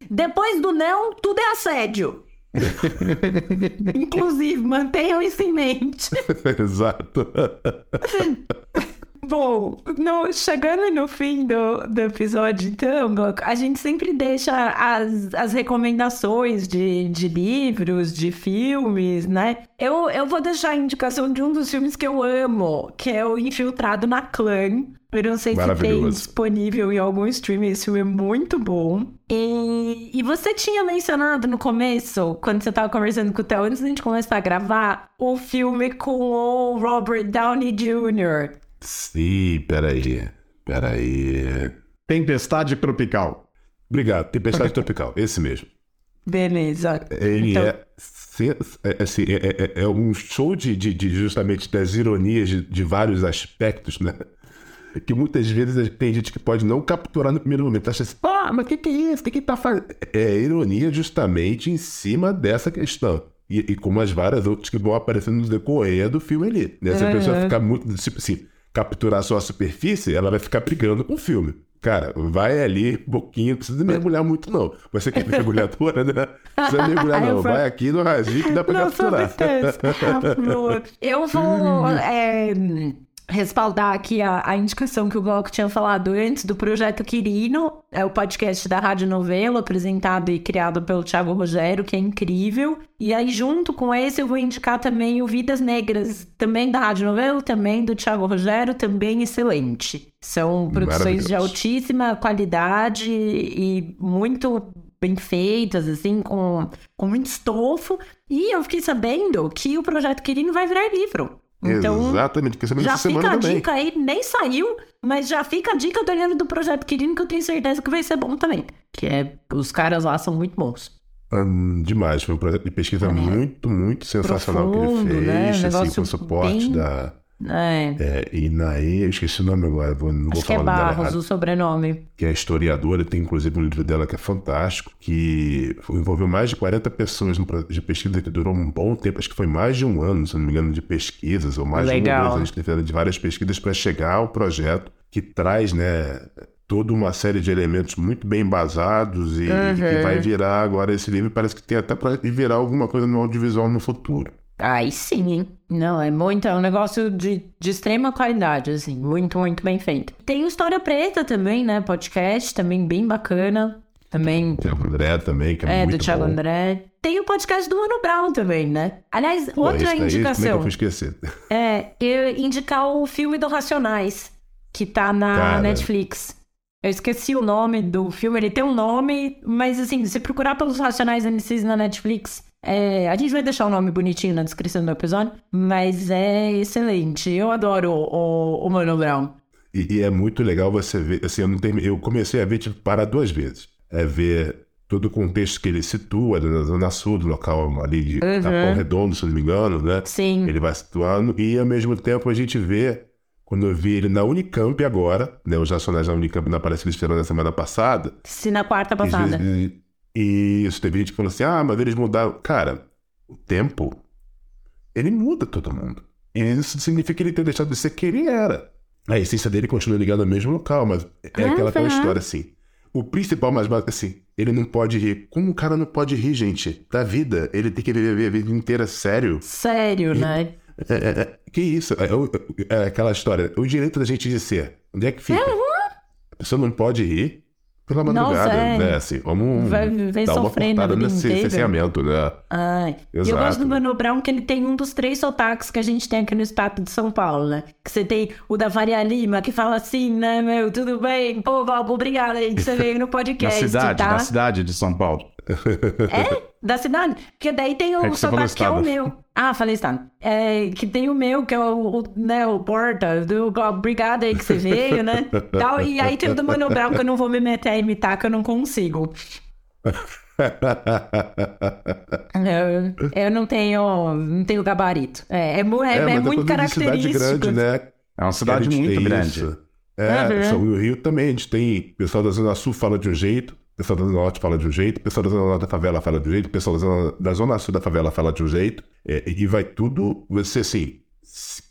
Depois do não, tudo é assédio. Inclusive, mantenham isso em mente. Exato. Bom, no, chegando no fim do, do episódio, então, a gente sempre deixa as, as recomendações de, de livros, de filmes, né? Eu, eu vou deixar a indicação de um dos filmes que eu amo, que é o Infiltrado na Clã. Eu não sei se tem disponível em algum streaming, esse filme é muito bom. E, e você tinha mencionado no começo, quando você estava conversando com o Theo, antes da gente começar a gravar, o filme com o Robert Downey Jr., Sim, peraí. Peraí. Tempestade Tropical. Obrigado, Tempestade Tropical, esse mesmo. Beleza. Ele então... é, é, assim, é, é, é, um show de, de, de, justamente das ironias de, de vários aspectos, né? que muitas vezes tem gente que pode não capturar no primeiro momento. Acha assim, ah, mas o que, que é isso? O que, que tá fazendo? É ironia justamente em cima dessa questão. E, e como as várias outras que vão aparecendo no decorrer do filme ali. Né? Se a pessoa ficar muito, tipo assim, capturar só a superfície, ela vai ficar brigando com o filme. Cara, vai ali um pouquinho, não precisa mergulhar muito, não. Você que é mergulhadora, né? Não precisa mergulhar, não. Vai aqui no rasinho que dá pra capturar. Eu vou. É respaldar aqui a, a, indicação que o Glauco tinha falado antes do Projeto Quirino, é o podcast da Rádio Novelo, apresentado e criado pelo Thiago Rogério, que é incrível. E aí, junto com esse, eu vou indicar também o Vidas Negras, também da Rádio Novelo, também do Thiago Rogério, também excelente. São produções de altíssima qualidade e muito bem feitas, assim, com, com muito estofo. E eu fiquei sabendo que o Projeto Quirino vai virar livro. Então, Exatamente, que já fica a dica aí, nem saiu, mas já fica a dica do olhando do Projeto Quirino que eu tenho certeza que vai ser bom também. Que é, os caras lá são muito bons. Hum, demais, foi um projeto de pesquisa é. muito, muito sensacional Profundo, que ele fez, né? assim, com suporte bem... da é. é e Naê, eu esqueci o nome agora, vou, não Acho vou que é falar Barros, o sobrenome. Que é historiadora, tem inclusive um livro dela que é fantástico, que envolveu mais de 40 pessoas de pesquisa que durou um bom tempo, acho que foi mais de um ano, se não me engano, de pesquisas, ou mais Legal. de um ano, a gente de várias pesquisas para chegar ao projeto que traz, né, toda uma série de elementos muito bem embasados e, uhum. e que vai virar agora esse livro, parece que tem até para virar alguma coisa no audiovisual no futuro. Aí sim, hein? Não, é muito, é um negócio de, de extrema qualidade, assim, muito, muito bem feito. Tem o História Preta também, né? Podcast, também bem bacana. Também. Tem o André também, que é, é muito do Thiago bom. André. Tem o podcast do Mano Brown também, né? Aliás, Pô, outra daí, indicação. Como é que eu fui esquecer? É, eu indicar o filme do Racionais, que tá na Cara. Netflix. Eu esqueci o nome do filme, ele tem um nome, mas assim, se procurar pelos Racionais MCs na Netflix, é, a gente vai deixar o nome bonitinho na descrição do episódio, mas é excelente. Eu adoro o, o, o Mano Brown. E, e, é muito legal você ver, assim, eu, não eu comecei a ver, tipo, para duas vezes. É ver todo o contexto que ele situa na Zona Sul, do local ali de Uhum. Capão Redondo, se não me engano, né? Sim. Ele vai situando e ao mesmo tempo a gente vê, quando eu vi ele na Unicamp agora, né? Os nacionais da Unicamp na Palestra Esperando na semana passada. Se na quarta passada. E isso, teve gente que falou assim, ah, mas eles mudaram. Cara, o tempo, ele muda todo mundo. E isso significa que ele ter deixado de ser quem ele era. A essência dele continua ligada ao mesmo local, mas é aquela tal história assim. O principal mais básico assim, ele não pode rir. Como o cara não pode rir, gente? Da vida, ele tem que viver a vida inteira sério. Sério, né? É, é, é, que isso? É, o- é aquela história. O direito da gente de ser. Onde é que fica? A pessoa não pode rir pela Nossa, madrugada, é. né? Assim, vamos Vai dar uma cortada nesse cerceamento, né? Ai. E eu Exato. gosto do Mano Brown que ele tem um dos três sotaques que a gente tem aqui no estado de São Paulo, né? Que você tem o da Faria Lima, que fala assim, né, meu, tudo bem? Pô, Valbo, obrigada aí que você veio no Na podcast, cidade, tá? na cidade de São Paulo. É? Da cidade? Porque daí tem o É sotaque que é o meu. Ah, falei estado. É, que tem o meu, que é o, o, né, o Porta, do obrigada aí que você veio, né? Tal, e aí tem o do Mano Brown, que eu não vou me meter a imitar, que eu não consigo. Eu, eu não tenho, não tenho gabarito. É, é, é, é muito característico. grande, né? É uma cidade muito grande. isso. É, Uhum. no Rio também, a gente tem. O pessoal da Zona Sul fala de um jeito, o pessoal da Zona Norte fala de um jeito, o pessoal da Zona Norte da favela fala de um jeito, o pessoal da Zona, da Zona Sul da favela fala de um jeito. É, e vai tudo. Você assim,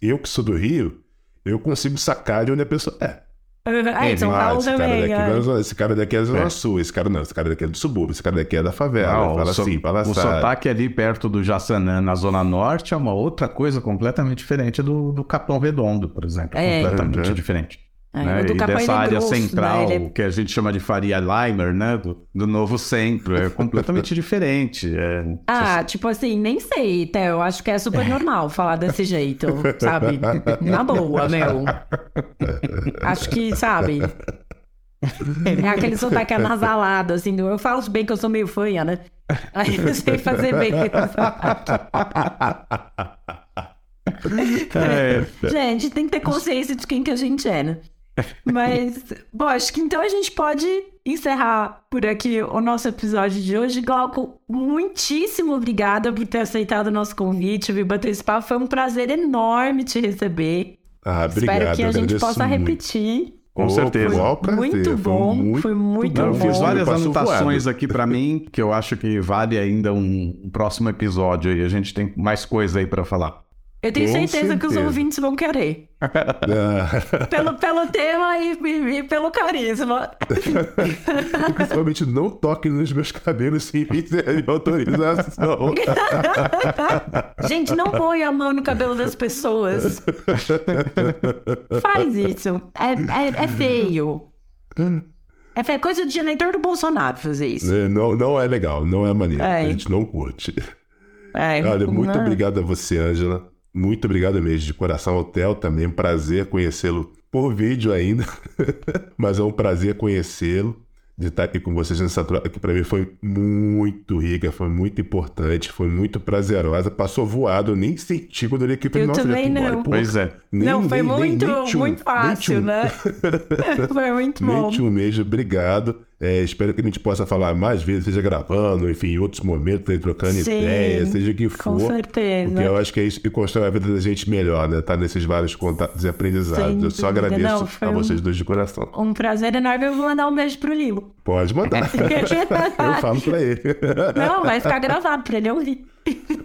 eu que sou do Rio, eu consigo sacar de onde a pessoa é. Ah, em São Ah, Paulo esse cara, daqui, é. não é zona- esse cara daqui é da Zona É. Sul, esse cara não, esse cara daqui é do subúrbio, esse cara daqui é da favela. Ah, fala o, so- assim, fala o assim. sotaque ali perto do Jaçanã, na Zona Norte, é uma outra coisa completamente diferente do, do Capão Redondo, por exemplo. É. Completamente Uhum. diferente. É, né? E dessa é área grosso, né? central, Ele é- que a gente chama de Faria Limer, né? Do, do novo centro, é completamente diferente. É, Ah, tipo assim, nem sei, Theo. Eu acho que é super normal falar desse jeito, sabe? Na boa, meu. Acho que, sabe? É aquele sotaque anasalado, assim. Eu falo bem que eu sou meio fanha, né? Aí eu sei fazer bem. É, Gente, tem que ter consciência de quem que a gente é, né? Mas, bom, acho que então a gente pode encerrar por aqui o nosso episódio de hoje. Glauco, muitíssimo obrigada por ter aceitado o nosso convite, vir bater esse papo. Foi um prazer enorme te receber. Ah, obrigado. Espero que a gente possa muito. repetir. Com certeza. Foi muito bom. Foi muito, foi muito bom. Eu fiz várias anotações aqui para mim que eu acho que vale ainda um próximo episódio e a gente tem mais coisa aí para falar. Eu tenho certeza, certeza, que os ouvintes vão querer. pelo, pelo tema e, e, e pelo carisma. Principalmente não toque nos meus cabelos sem me autorização. Gente, não põe a mão no cabelo das pessoas. Faz isso. É, é, é feio. É feio. coisa de eleitor do Bolsonaro fazer isso. É, não, não é legal, não é maneiro. É. A gente não curte. É, Olha, muito obrigado a você, Ângela. Muito obrigado mesmo, de coração ao Theo também. Prazer conhecê-lo por vídeo ainda, mas é um prazer conhecê-lo de estar aqui com vocês nessa troca que para mim foi muito rica, foi muito importante, foi muito prazerosa. Passou voado, eu nem senti quando ele aqui Eu Nossa, também não. pois é. Nem, não, foi nem, muito, nem, nem muito fácil, né? foi muito bom. Nem um mesmo, obrigado. É, espero que a gente possa falar mais vezes, seja gravando, enfim, em outros momentos, trocando Sim, ideias, seja o que for. Com certeza. Porque eu acho que é isso que constrói a vida da gente melhor, né? Tá nesses vários contatos e aprendizados. Eu só agradeço Não, a vocês dois de coração. Um prazer enorme. Eu vou mandar um beijo pro Lilo. Pode mandar. eu falo pra ele. Não, vai ficar gravado pra ele ouvir.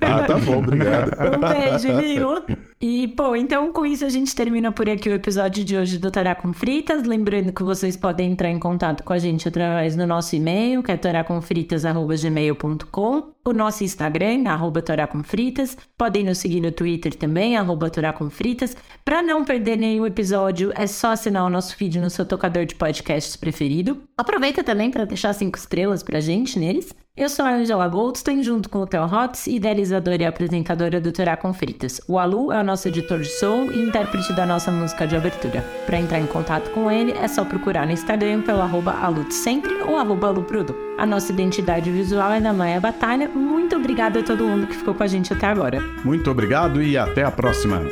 Ah, tá bom, obrigado. Um beijo, Lilo. E, pô, então com isso a gente termina por aqui o episódio de hoje do Torá com Fritas. Lembrando que vocês podem entrar em contato com a gente através do nosso e-mail, que é toracomfritas.gmail.com, o nosso Instagram, arroba toracomfritas. Podem nos seguir no Twitter também, arroba toracomfritas. Para não perder nenhum episódio, é só assinar o nosso feed no seu tocador de podcasts preferido. Aproveita também para deixar cinco estrelas pra gente neles. Eu sou a Angela Goldstein, junto com o Theo Hotz, idealizadora e apresentadora do Torá com. O Alu é o nosso editor de som e intérprete da nossa música de abertura. Para entrar em contato com ele, é só procurar no Instagram pelo arroba ou arroba aluprudo. A nossa identidade visual é da Maia Batalha. Muito obrigada a todo mundo que ficou com a gente até agora. Muito obrigado e até a próxima.